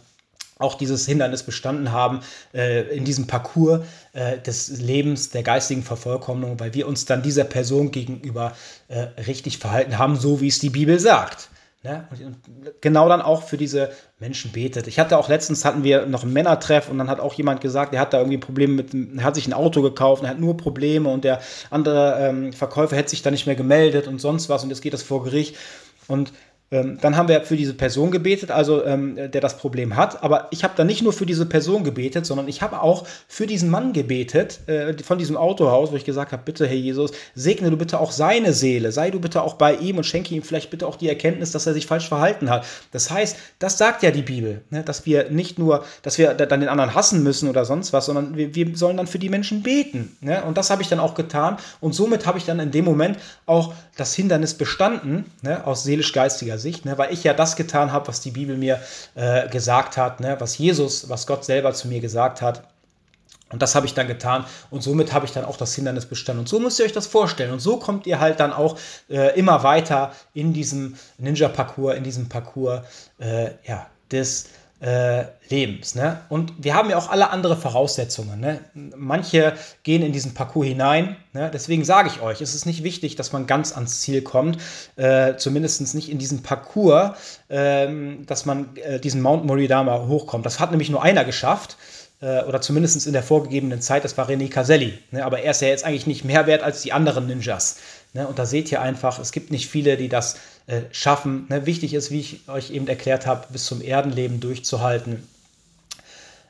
auch dieses Hindernis bestanden haben äh, in diesem Parcours äh, des Lebens, der geistigen Vervollkommnung, weil wir uns dann dieser Person gegenüber äh, richtig verhalten haben, so wie es die Bibel sagt. Ne? Und genau dann auch für diese Menschen betet. Ich hatte auch letztens hatten wir noch einen Männertreff und dann hat auch jemand gesagt, der hat da irgendwie Probleme mit, er hat sich ein Auto gekauft, er hat nur Probleme und der andere ähm, Verkäufer hätte sich da nicht mehr gemeldet und sonst was und jetzt geht das vor Gericht. Und ähm, dann haben wir für diese Person gebetet, also ähm, der das Problem hat. Aber ich habe dann nicht nur für diese Person gebetet, sondern ich habe auch für diesen Mann gebetet äh, von diesem Autohaus, wo ich gesagt habe, bitte Herr Jesus, segne du bitte auch seine Seele, sei du bitte auch bei ihm und schenke ihm vielleicht bitte auch die Erkenntnis, dass er sich falsch verhalten hat. Das heißt, das sagt ja die Bibel, ne, dass wir nicht nur, dass wir dann den anderen hassen müssen oder sonst was, sondern wir, wir sollen dann für die Menschen beten. Ne? Und das habe ich dann auch getan und somit habe ich dann in dem Moment auch das Hindernis bestanden, ne, aus seelisch-geistiger Sicht, ne, weil ich ja das getan habe, was die Bibel mir äh, gesagt hat, ne, was Jesus, was Gott selber zu mir gesagt hat. Und das habe ich dann getan und somit habe ich dann auch das Hindernis bestanden. Und so müsst ihr euch das vorstellen. Und so kommt ihr halt dann auch äh, immer weiter in diesem Ninja-Parcours, in diesem Parcours äh, ja, des äh, Lebens. Ne? Und wir haben ja auch alle andere Voraussetzungen. Ne? Manche gehen in diesen Parcours hinein. Ne? Deswegen sage ich euch, es ist nicht wichtig, dass man ganz ans Ziel kommt. Äh, Zumindest nicht in diesen Parcours, äh, dass man äh, diesen Mount Moridama hochkommt. Das hat nämlich nur einer geschafft äh, oder zumindest in der vorgegebenen Zeit, das war René Caselli. Ne? Aber er ist ja jetzt eigentlich nicht mehr wert als die anderen Ninjas. Ne? Und da seht ihr einfach, es gibt nicht viele, die das äh, schaffen. Ne? Wichtig ist, wie ich euch eben erklärt habe, bis zum Erdenleben durchzuhalten.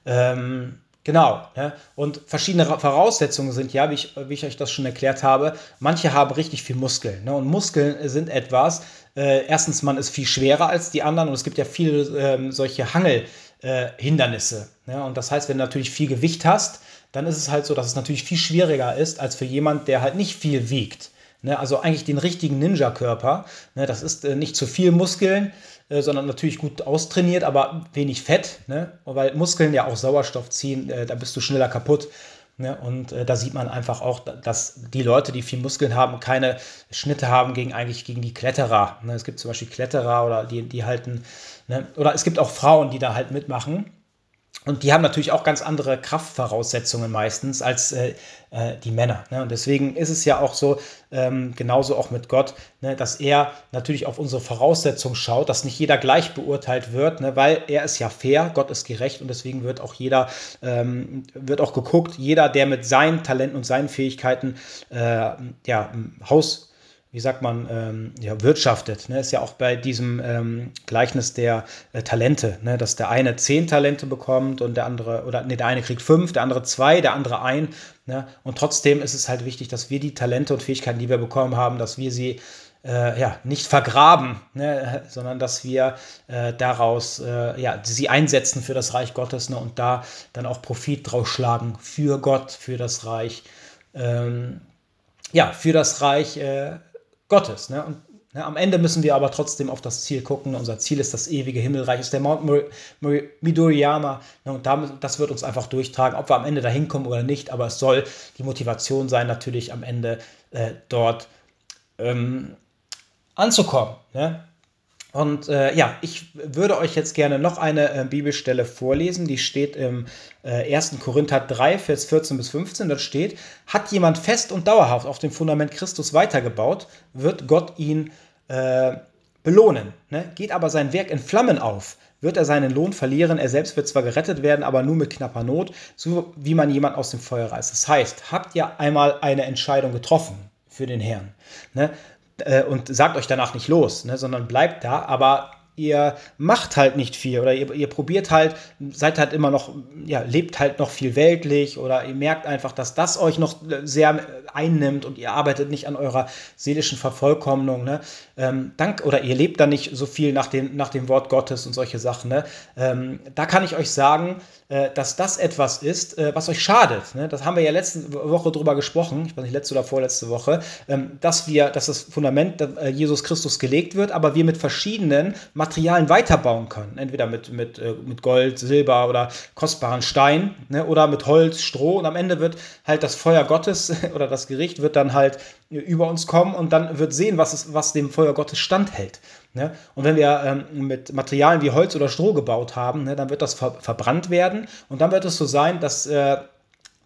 Ähm, Genau. Ne? Und verschiedene Voraussetzungen sind ja, wie ich, wie ich, euch das schon erklärt habe, manche haben richtig viel Muskeln. Ne? Und Muskeln sind etwas, äh, erstens, man ist viel schwerer als die anderen und es gibt ja viele ähm, solche Hangelhindernisse. Äh, ne? Und das heißt, wenn du natürlich viel Gewicht hast, dann ist es halt so, dass es natürlich viel schwieriger ist als für jemand, der halt nicht viel wiegt. Ne, also eigentlich den richtigen Ninja-Körper. Ne, das ist äh, nicht zu viel Muskeln, äh, sondern natürlich gut austrainiert, aber wenig Fett. Ne? Weil Muskeln ja auch Sauerstoff ziehen, äh, da bist du schneller kaputt. Ne? Und äh, da sieht man einfach auch, dass die Leute, die viel Muskeln haben, keine Schnitte haben gegen eigentlich gegen die Kletterer. Ne? Es gibt zum Beispiel Kletterer oder die, die halten, ne? oder es gibt auch Frauen, die da halt mitmachen. Und die haben natürlich auch ganz andere Kraftvoraussetzungen meistens als äh, äh, die Männer. Ne? Und deswegen ist es ja auch so, ähm, genauso auch mit Gott, ne, dass er natürlich auf unsere Voraussetzungen schaut, dass nicht jeder gleich beurteilt wird, ne, weil er ist ja fair, Gott ist gerecht und deswegen wird auch jeder, ähm, wird auch geguckt, jeder, der mit seinen Talenten und seinen Fähigkeiten äh, ja, Haus wie sagt man, ähm, ja, wirtschaftet. Ne? Ist ja auch bei diesem ähm, Gleichnis der äh, Talente, ne? dass der eine zehn Talente bekommt und der andere, oder nee, der eine kriegt fünf, der andere zwei, der andere ein. Ne? Und trotzdem ist es halt wichtig, dass wir die Talente und Fähigkeiten, die wir bekommen haben, dass wir sie äh, ja, nicht vergraben, ne? <laughs> sondern dass wir äh, daraus äh, ja, sie einsetzen für das Reich Gottes ne? und da dann auch Profit draus schlagen für Gott, für das Reich. Ähm, ja, für das Reich äh, Gottes. Ne? Und ne, am Ende müssen wir aber trotzdem auf das Ziel gucken. Unser Ziel ist das ewige Himmelreich, ist der Mount Midoriyama. Ne? Und das wird uns einfach durchtragen, ob wir am Ende da hinkommen oder nicht. Aber es soll die Motivation sein, natürlich am Ende äh, dort ähm, anzukommen. Ne? Und äh, ja, ich würde euch jetzt gerne noch eine äh, Bibelstelle vorlesen, die steht im äh, 1. Korinther 3, Vers 14 bis 15. Da steht, hat jemand fest und dauerhaft auf dem Fundament Christus weitergebaut, wird Gott ihn äh, belohnen. Ne? Geht aber sein Werk in Flammen auf, wird er seinen Lohn verlieren. Er selbst wird zwar gerettet werden, aber nur mit knapper Not, so wie man jemand aus dem Feuer reißt. Das heißt, habt ihr einmal eine Entscheidung getroffen für den Herrn? Ne? Äh, und sagt euch danach nicht los, ne, sondern bleibt da, aber ihr macht halt nicht viel oder ihr, ihr probiert halt, seid halt immer noch, ja, lebt halt noch viel weltlich oder ihr merkt einfach, dass das euch noch sehr einnimmt und ihr arbeitet nicht an eurer seelischen Vervollkommnung, ne? Ähm, dank, oder ihr lebt da nicht so viel nach, den, nach dem Wort Gottes und solche Sachen, ne? Ähm, da kann ich euch sagen, äh, dass das etwas ist, äh, was euch schadet. Ne? Das haben wir ja letzte Woche drüber gesprochen, ich weiß nicht, letzte oder vorletzte Woche, ähm, dass wir, dass das Fundament äh, Jesus Christus gelegt wird, aber wir mit verschiedenen Materialien weiterbauen können. Entweder mit, mit, mit Gold, Silber oder kostbaren Stein ne? oder mit Holz, Stroh und am Ende wird halt das Feuer Gottes <laughs> oder das Gericht wird dann halt über uns kommen und dann wird sehen, was, es, was dem Feuer Gottes standhält. Ne? Und wenn wir ähm, mit Materialien wie Holz oder Stroh gebaut haben, ne, dann wird das ver verbrannt werden und dann wird es so sein, dass äh,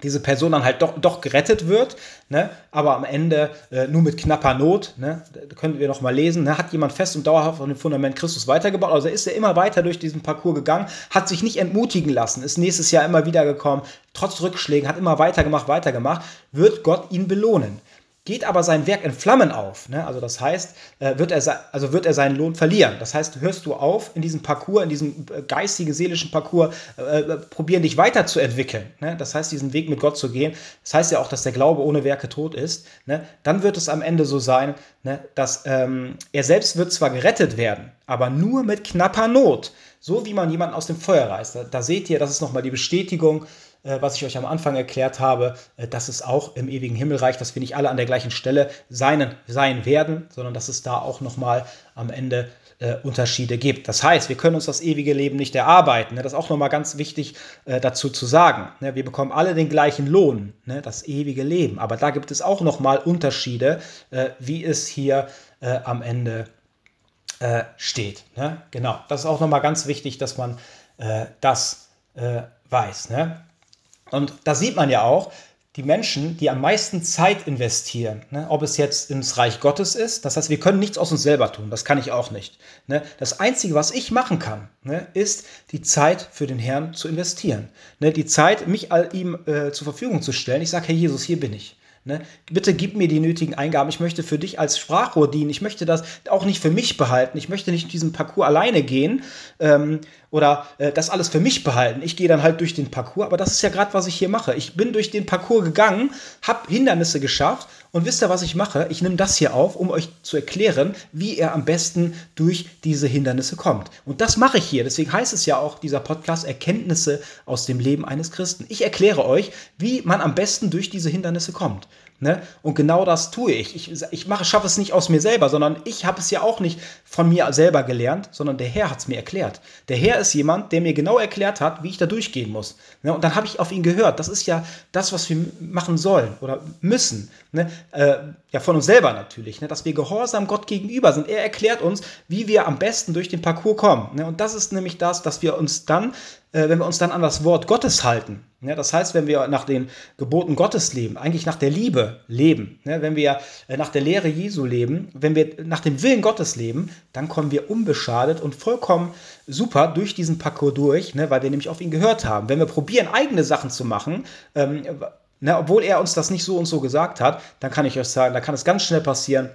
diese Person dann halt doch, doch gerettet wird, ne? aber am Ende äh, nur mit knapper Not, ne? da können wir noch mal lesen, ne? hat jemand fest und dauerhaft von dem Fundament Christus weitergebaut, also ist er immer weiter durch diesen Parcours gegangen, hat sich nicht entmutigen lassen, ist nächstes Jahr immer wieder gekommen, trotz Rückschlägen, hat immer weitergemacht, weitergemacht, wird Gott ihn belohnen geht aber sein Werk in Flammen auf. Ne? Also das heißt, äh, wird er, also wird er seinen Lohn verlieren. Das heißt, hörst du auf in diesem Parcours, in diesem äh, geistigen, seelischen Parcours, äh, äh, probieren dich weiterzuentwickeln. Ne? Das heißt, diesen Weg mit Gott zu gehen. Das heißt ja auch, dass der Glaube ohne Werke tot ist. Ne? Dann wird es am Ende so sein, ne? dass ähm, er selbst wird zwar gerettet werden, aber nur mit knapper Not. So wie man jemanden aus dem Feuer reißt. Da, da seht ihr, das ist nochmal die Bestätigung was ich euch am Anfang erklärt habe, äh, dass es auch im ewigen Himmelreich, dass wir nicht alle an der gleichen Stelle sein, sein werden, sondern dass es da auch nochmal am Ende äh, Unterschiede gibt. Das heißt, wir können uns das ewige Leben nicht erarbeiten. Ne? Das ist auch nochmal ganz wichtig äh, dazu zu sagen. Ne? Wir bekommen alle den gleichen Lohn, ne? das ewige Leben. Aber da gibt es auch nochmal Unterschiede, äh, wie es hier äh, am Ende äh, steht. Ne? Genau, das ist auch nochmal ganz wichtig, dass man äh, das weiß. Ne? Und da sieht man ja auch, die Menschen, die am meisten Zeit investieren, ne, ob es jetzt ins Reich Gottes ist, das heißt, wir können nichts aus uns selber tun, das kann ich auch nicht. Ne. Das Einzige, was ich machen kann, ne, ist die Zeit für den Herrn zu investieren. Ne, die Zeit, mich all ihm äh, zur Verfügung zu stellen. Ich sage, Herr Jesus, hier bin ich. Ne? Bitte gib mir die nötigen Eingaben. Ich möchte für dich als Sprachrohr dienen. Ich möchte das auch nicht für mich behalten. Ich möchte nicht diesen Parcours alleine gehen ähm, oder äh, das alles für mich behalten. Ich gehe dann halt durch den Parcours. Aber das ist ja gerade, was ich hier mache. Ich bin durch den Parcours gegangen, habe Hindernisse geschafft und wisst ihr, was ich mache? Ich nehme das hier auf, um euch zu erklären, wie er am besten durch diese Hindernisse kommt. Und das mache ich hier. Deswegen heißt es ja auch dieser Podcast Erkenntnisse aus dem Leben eines Christen. Ich erkläre euch, wie man am besten durch diese Hindernisse kommt. Ne? Und genau das tue ich. Ich, ich mache, schaffe es nicht aus mir selber, sondern ich habe es ja auch nicht von mir selber gelernt, sondern der Herr hat es mir erklärt. Der Herr ist jemand, der mir genau erklärt hat, wie ich da durchgehen muss. Ne? Und dann habe ich auf ihn gehört. Das ist ja das, was wir machen sollen oder müssen. Ne? Äh, ja, von uns selber natürlich, ne? dass wir gehorsam Gott gegenüber sind. Er erklärt uns, wie wir am besten durch den Parcours kommen. Ne? Und das ist nämlich das, dass wir uns dann äh, wenn wir uns dann an das Wort Gottes halten. Ja, das heißt, wenn wir nach den Geboten Gottes leben, eigentlich nach der Liebe leben, ja, wenn wir äh, nach der Lehre Jesu leben, wenn wir nach dem Willen Gottes leben, dann kommen wir unbeschadet und vollkommen super durch diesen Parcours durch, ne, weil wir nämlich auf ihn gehört haben. Wenn wir probieren, eigene Sachen zu machen, ähm, ne, obwohl er uns das nicht so und so gesagt hat, dann kann ich euch sagen, da kann es ganz schnell passieren,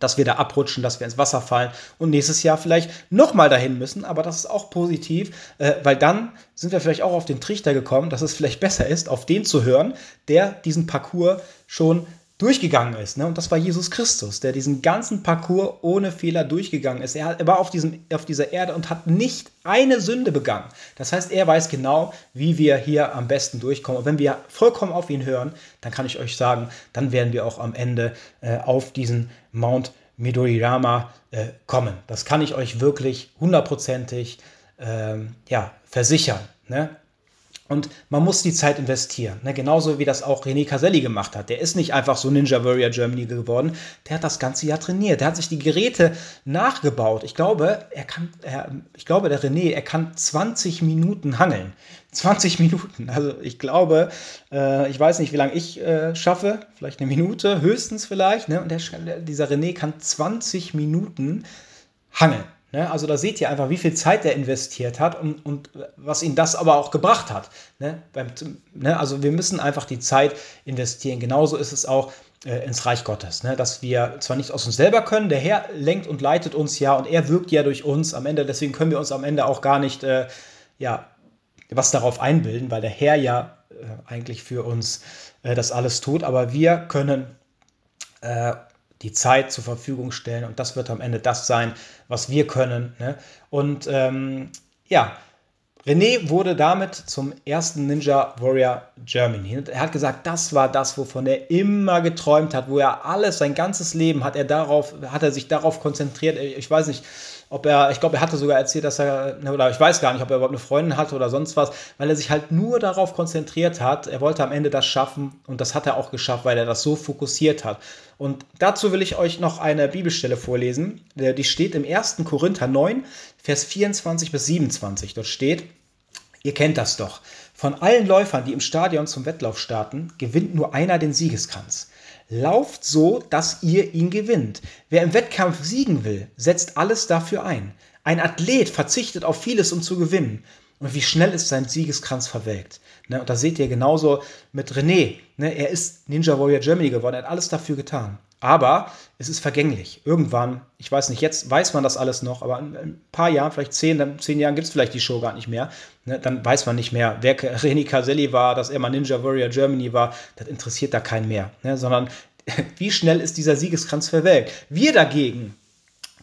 dass wir da abrutschen, dass wir ins Wasser fallen und nächstes Jahr vielleicht nochmal dahin müssen. Aber das ist auch positiv, äh, weil dann sind wir vielleicht auch auf den Trichter gekommen, dass es vielleicht besser ist, auf den zu hören, der diesen Parcours schon durchgegangen ist. Ne? Und das war Jesus Christus, der diesen ganzen Parcours ohne Fehler durchgegangen ist. Er, war auf, diesem, auf dieser Erde und hat nicht eine Sünde begangen. Das heißt, er weiß genau, wie wir hier am besten durchkommen. Und wenn wir vollkommen auf ihn hören, dann kann ich euch sagen, dann werden wir auch am Ende äh, auf diesen Mount Midoriyama äh, kommen. Das kann ich euch wirklich hundertprozentig ähm, ja, versichern. Ne? Und man muss die Zeit investieren. Ne? Genauso wie das auch René Caselli gemacht hat. Der ist nicht einfach so Ninja Warrior Germany geworden. Der hat das ganze Jahr trainiert. Der hat sich die Geräte nachgebaut. Ich glaube, er kann, er, ich glaube, der René, er kann 20 Minuten hangeln. 20 <laughs> Minuten. Also ich glaube, äh, ich weiß nicht, wie lange ich äh, schaffe. Vielleicht eine Minute, höchstens vielleicht. Ne? Und der, dieser René kann 20 Minuten hangeln. Ne? Also da seht ihr einfach, wie viel Zeit er investiert hat und, und was ihn das aber auch gebracht hat. Ne? Beim, ne? Also wir müssen einfach die Zeit investieren. Genauso ist es auch äh, ins Reich Gottes. Ne? Dass wir zwar nicht aus uns selber können, der Herr lenkt und leitet uns ja und er wirkt ja durch uns am Ende. Deswegen können wir uns am Ende auch gar nicht äh, ja, was darauf einbilden, weil der Herr ja äh, eigentlich für uns äh, das alles tut. Aber wir können äh, die Zeit zur Verfügung stellen und das wird am Ende das sein, was wir können. Ne? Und ähm, ja, René wurde damit zum ersten Ninja Warrior Germany. Er hat gesagt, das war das, wovon er immer geträumt hat, wo er alles, sein ganzes Leben hat er darauf, hat er sich darauf konzentriert. Ich weiß nicht, ob er, ich glaube, er hatte sogar erzählt, dass er, oder ich weiß gar nicht, ob er überhaupt eine Freundin hatte oder sonst was, weil er sich halt nur darauf konzentriert hat. Er wollte am Ende das schaffen und das hat er auch geschafft, weil er das so fokussiert hat. Und dazu will ich euch noch eine Bibelstelle vorlesen. Die steht im 1. Korinther 9, Vers 24 bis 27. Dort steht, ihr kennt das doch Von allen Läufern, die im Stadion zum Wettlauf starten, gewinnt nur einer den Siegeskranz. Lauft so, dass ihr ihn gewinnt. Wer im Wettkampf siegen will, setzt alles dafür ein. Ein Athlet verzichtet auf vieles, um zu gewinnen. Und wie schnell ist sein Siegeskranz verwelkt. Ne, und da seht ihr genauso mit René. Ne, er ist Ninja Warrior Germany geworden, er hat alles dafür getan. Aber es ist vergänglich. Irgendwann, ich weiß nicht, jetzt weiß man das alles noch, aber in ein paar Jahren, vielleicht zehn, dann zehn Jahren gibt es vielleicht die Show gar nicht mehr. Ne, dann weiß man nicht mehr, wer <laughs> René Caselli war, dass er mal Ninja Warrior Germany war. Das interessiert da keinen mehr. Ne, sondern <laughs> wie schnell ist dieser Siegeskranz verwelkt? Wir dagegen,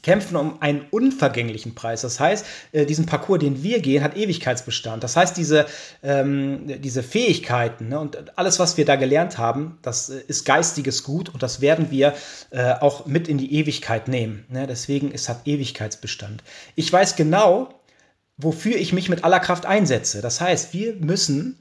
kämpfen um einen unvergänglichen Preis. Das heißt, äh, diesen Parcours, den wir gehen, hat Ewigkeitsbestand. Das heißt, diese, ähm, diese Fähigkeiten ne, und alles, was wir da gelernt haben, das äh, ist geistiges Gut und das werden wir äh, auch mit in die Ewigkeit nehmen. Ne? Deswegen, es hat Ewigkeitsbestand. Ich weiß genau, wofür ich mich mit aller Kraft einsetze. Das heißt, wir müssen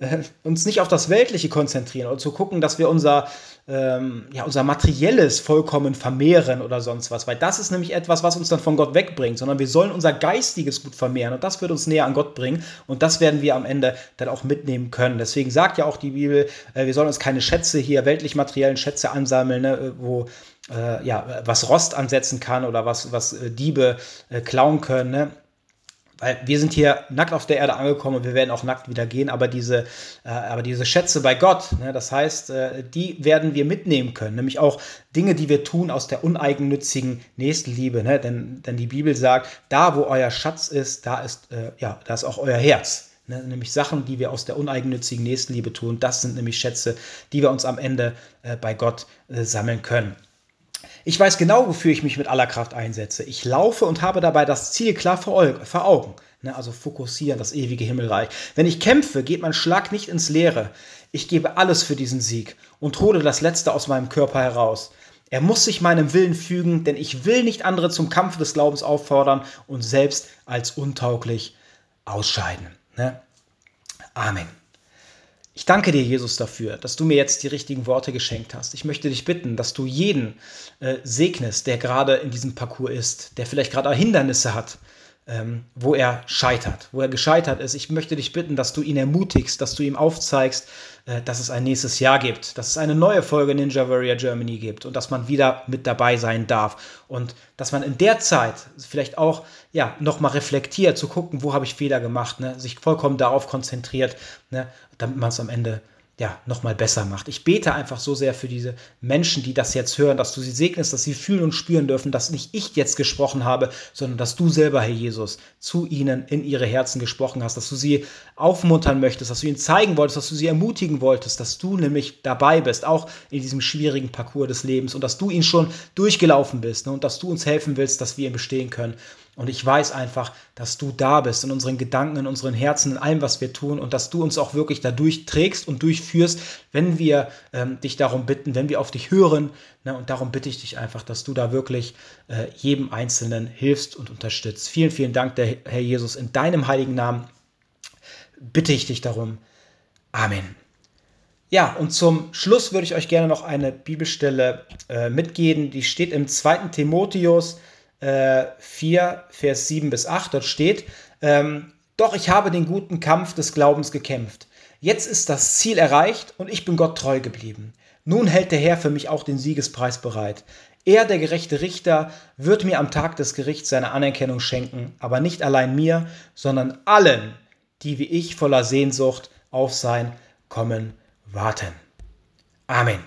<laughs> uns nicht auf das Weltliche konzentrieren oder zu gucken, dass wir unser, ähm, ja, unser Materielles vollkommen vermehren oder sonst was, weil das ist nämlich etwas, was uns dann von Gott wegbringt, sondern wir sollen unser Geistiges gut vermehren und das wird uns näher an Gott bringen und das werden wir am Ende dann auch mitnehmen können. Deswegen sagt ja auch die Bibel, äh, wir sollen uns keine Schätze hier, weltlich materiellen Schätze ansammeln, ne, wo äh, ja, was Rost ansetzen kann oder was, was äh, Diebe äh, klauen können. Ne? Weil wir sind hier nackt auf der Erde angekommen und wir werden auch nackt wieder gehen, aber diese, äh, aber diese Schätze bei Gott, ne, das heißt, äh, die werden wir mitnehmen können, nämlich auch Dinge, die wir tun aus der uneigennützigen Nächstenliebe, ne, denn, denn die Bibel sagt, da wo euer Schatz ist, da ist, äh, ja, da ist auch euer Herz. Ne, nämlich Sachen, die wir aus der uneigennützigen Nächstenliebe tun, das sind nämlich Schätze, die wir uns am Ende äh, bei Gott äh, sammeln können. Ich weiß genau, wofür ich mich mit aller Kraft einsetze. Ich laufe und habe dabei das Ziel klar vor Augen. Ne, also fokussieren, das ewige Himmelreich. Wenn ich kämpfe, geht mein Schlag nicht ins Leere. Ich gebe alles für diesen Sieg und hole das Letzte aus meinem Körper heraus. Er muss sich meinem Willen fügen, denn ich will nicht andere zum Kampf des Glaubens auffordern und selbst als untauglich ausscheiden. Ne? Amen. Ich danke dir, Jesus, dafür, dass du mir jetzt die richtigen Worte geschenkt hast. Ich möchte dich bitten, dass du jeden äh, segnest, der gerade in diesem Parcours ist, der vielleicht gerade Hindernisse hat, ähm, wo er scheitert, wo er gescheitert ist. Ich möchte dich bitten, dass du ihn ermutigst, dass du ihm aufzeigst, äh, dass es ein nächstes Jahr gibt, dass es eine neue Folge Ninja Warrior Germany gibt und dass man wieder mit dabei sein darf und dass man in der Zeit vielleicht auch ja nochmal reflektiert, zu gucken, wo habe ich Fehler gemacht, ne? sich vollkommen darauf konzentriert, ne? damit man es am Ende ja, nochmal besser macht. Ich bete einfach so sehr für diese Menschen, die das jetzt hören, dass du sie segnest, dass sie fühlen und spüren dürfen, dass nicht ich jetzt gesprochen habe, sondern dass du selber, Herr Jesus, zu ihnen in ihre Herzen gesprochen hast, dass du sie aufmuntern möchtest, dass du ihnen zeigen wolltest, dass du sie ermutigen wolltest, dass du nämlich dabei bist, auch in diesem schwierigen Parcours des Lebens und dass du ihn schon durchgelaufen bist ne, und dass du uns helfen willst, dass wir ihn bestehen können. Und ich weiß einfach, dass du da bist in unseren Gedanken, in unseren Herzen, in allem, was wir tun und dass du uns auch wirklich dadurch trägst und durchführst, wenn wir ähm, dich darum bitten, wenn wir auf dich hören. Ne, und darum bitte ich dich einfach, dass du da wirklich äh, jedem Einzelnen hilfst und unterstützt. Vielen, vielen Dank, der Herr Jesus. In deinem heiligen Namen bitte ich dich darum. Amen. Ja, und zum Schluss würde ich euch gerne noch eine Bibelstelle äh, mitgeben. Die steht im 2. Timotheus äh, 4, Vers 7 bis 8. Dort steht, ähm, doch ich habe den guten Kampf des Glaubens gekämpft. Jetzt ist das Ziel erreicht und ich bin Gott treu geblieben. Nun hält der Herr für mich auch den Siegespreis bereit. Er, der gerechte Richter, wird mir am Tag des Gerichts seine Anerkennung schenken, aber nicht allein mir, sondern allen, die wie ich voller Sehnsucht auf sein Kommen warten. Amen.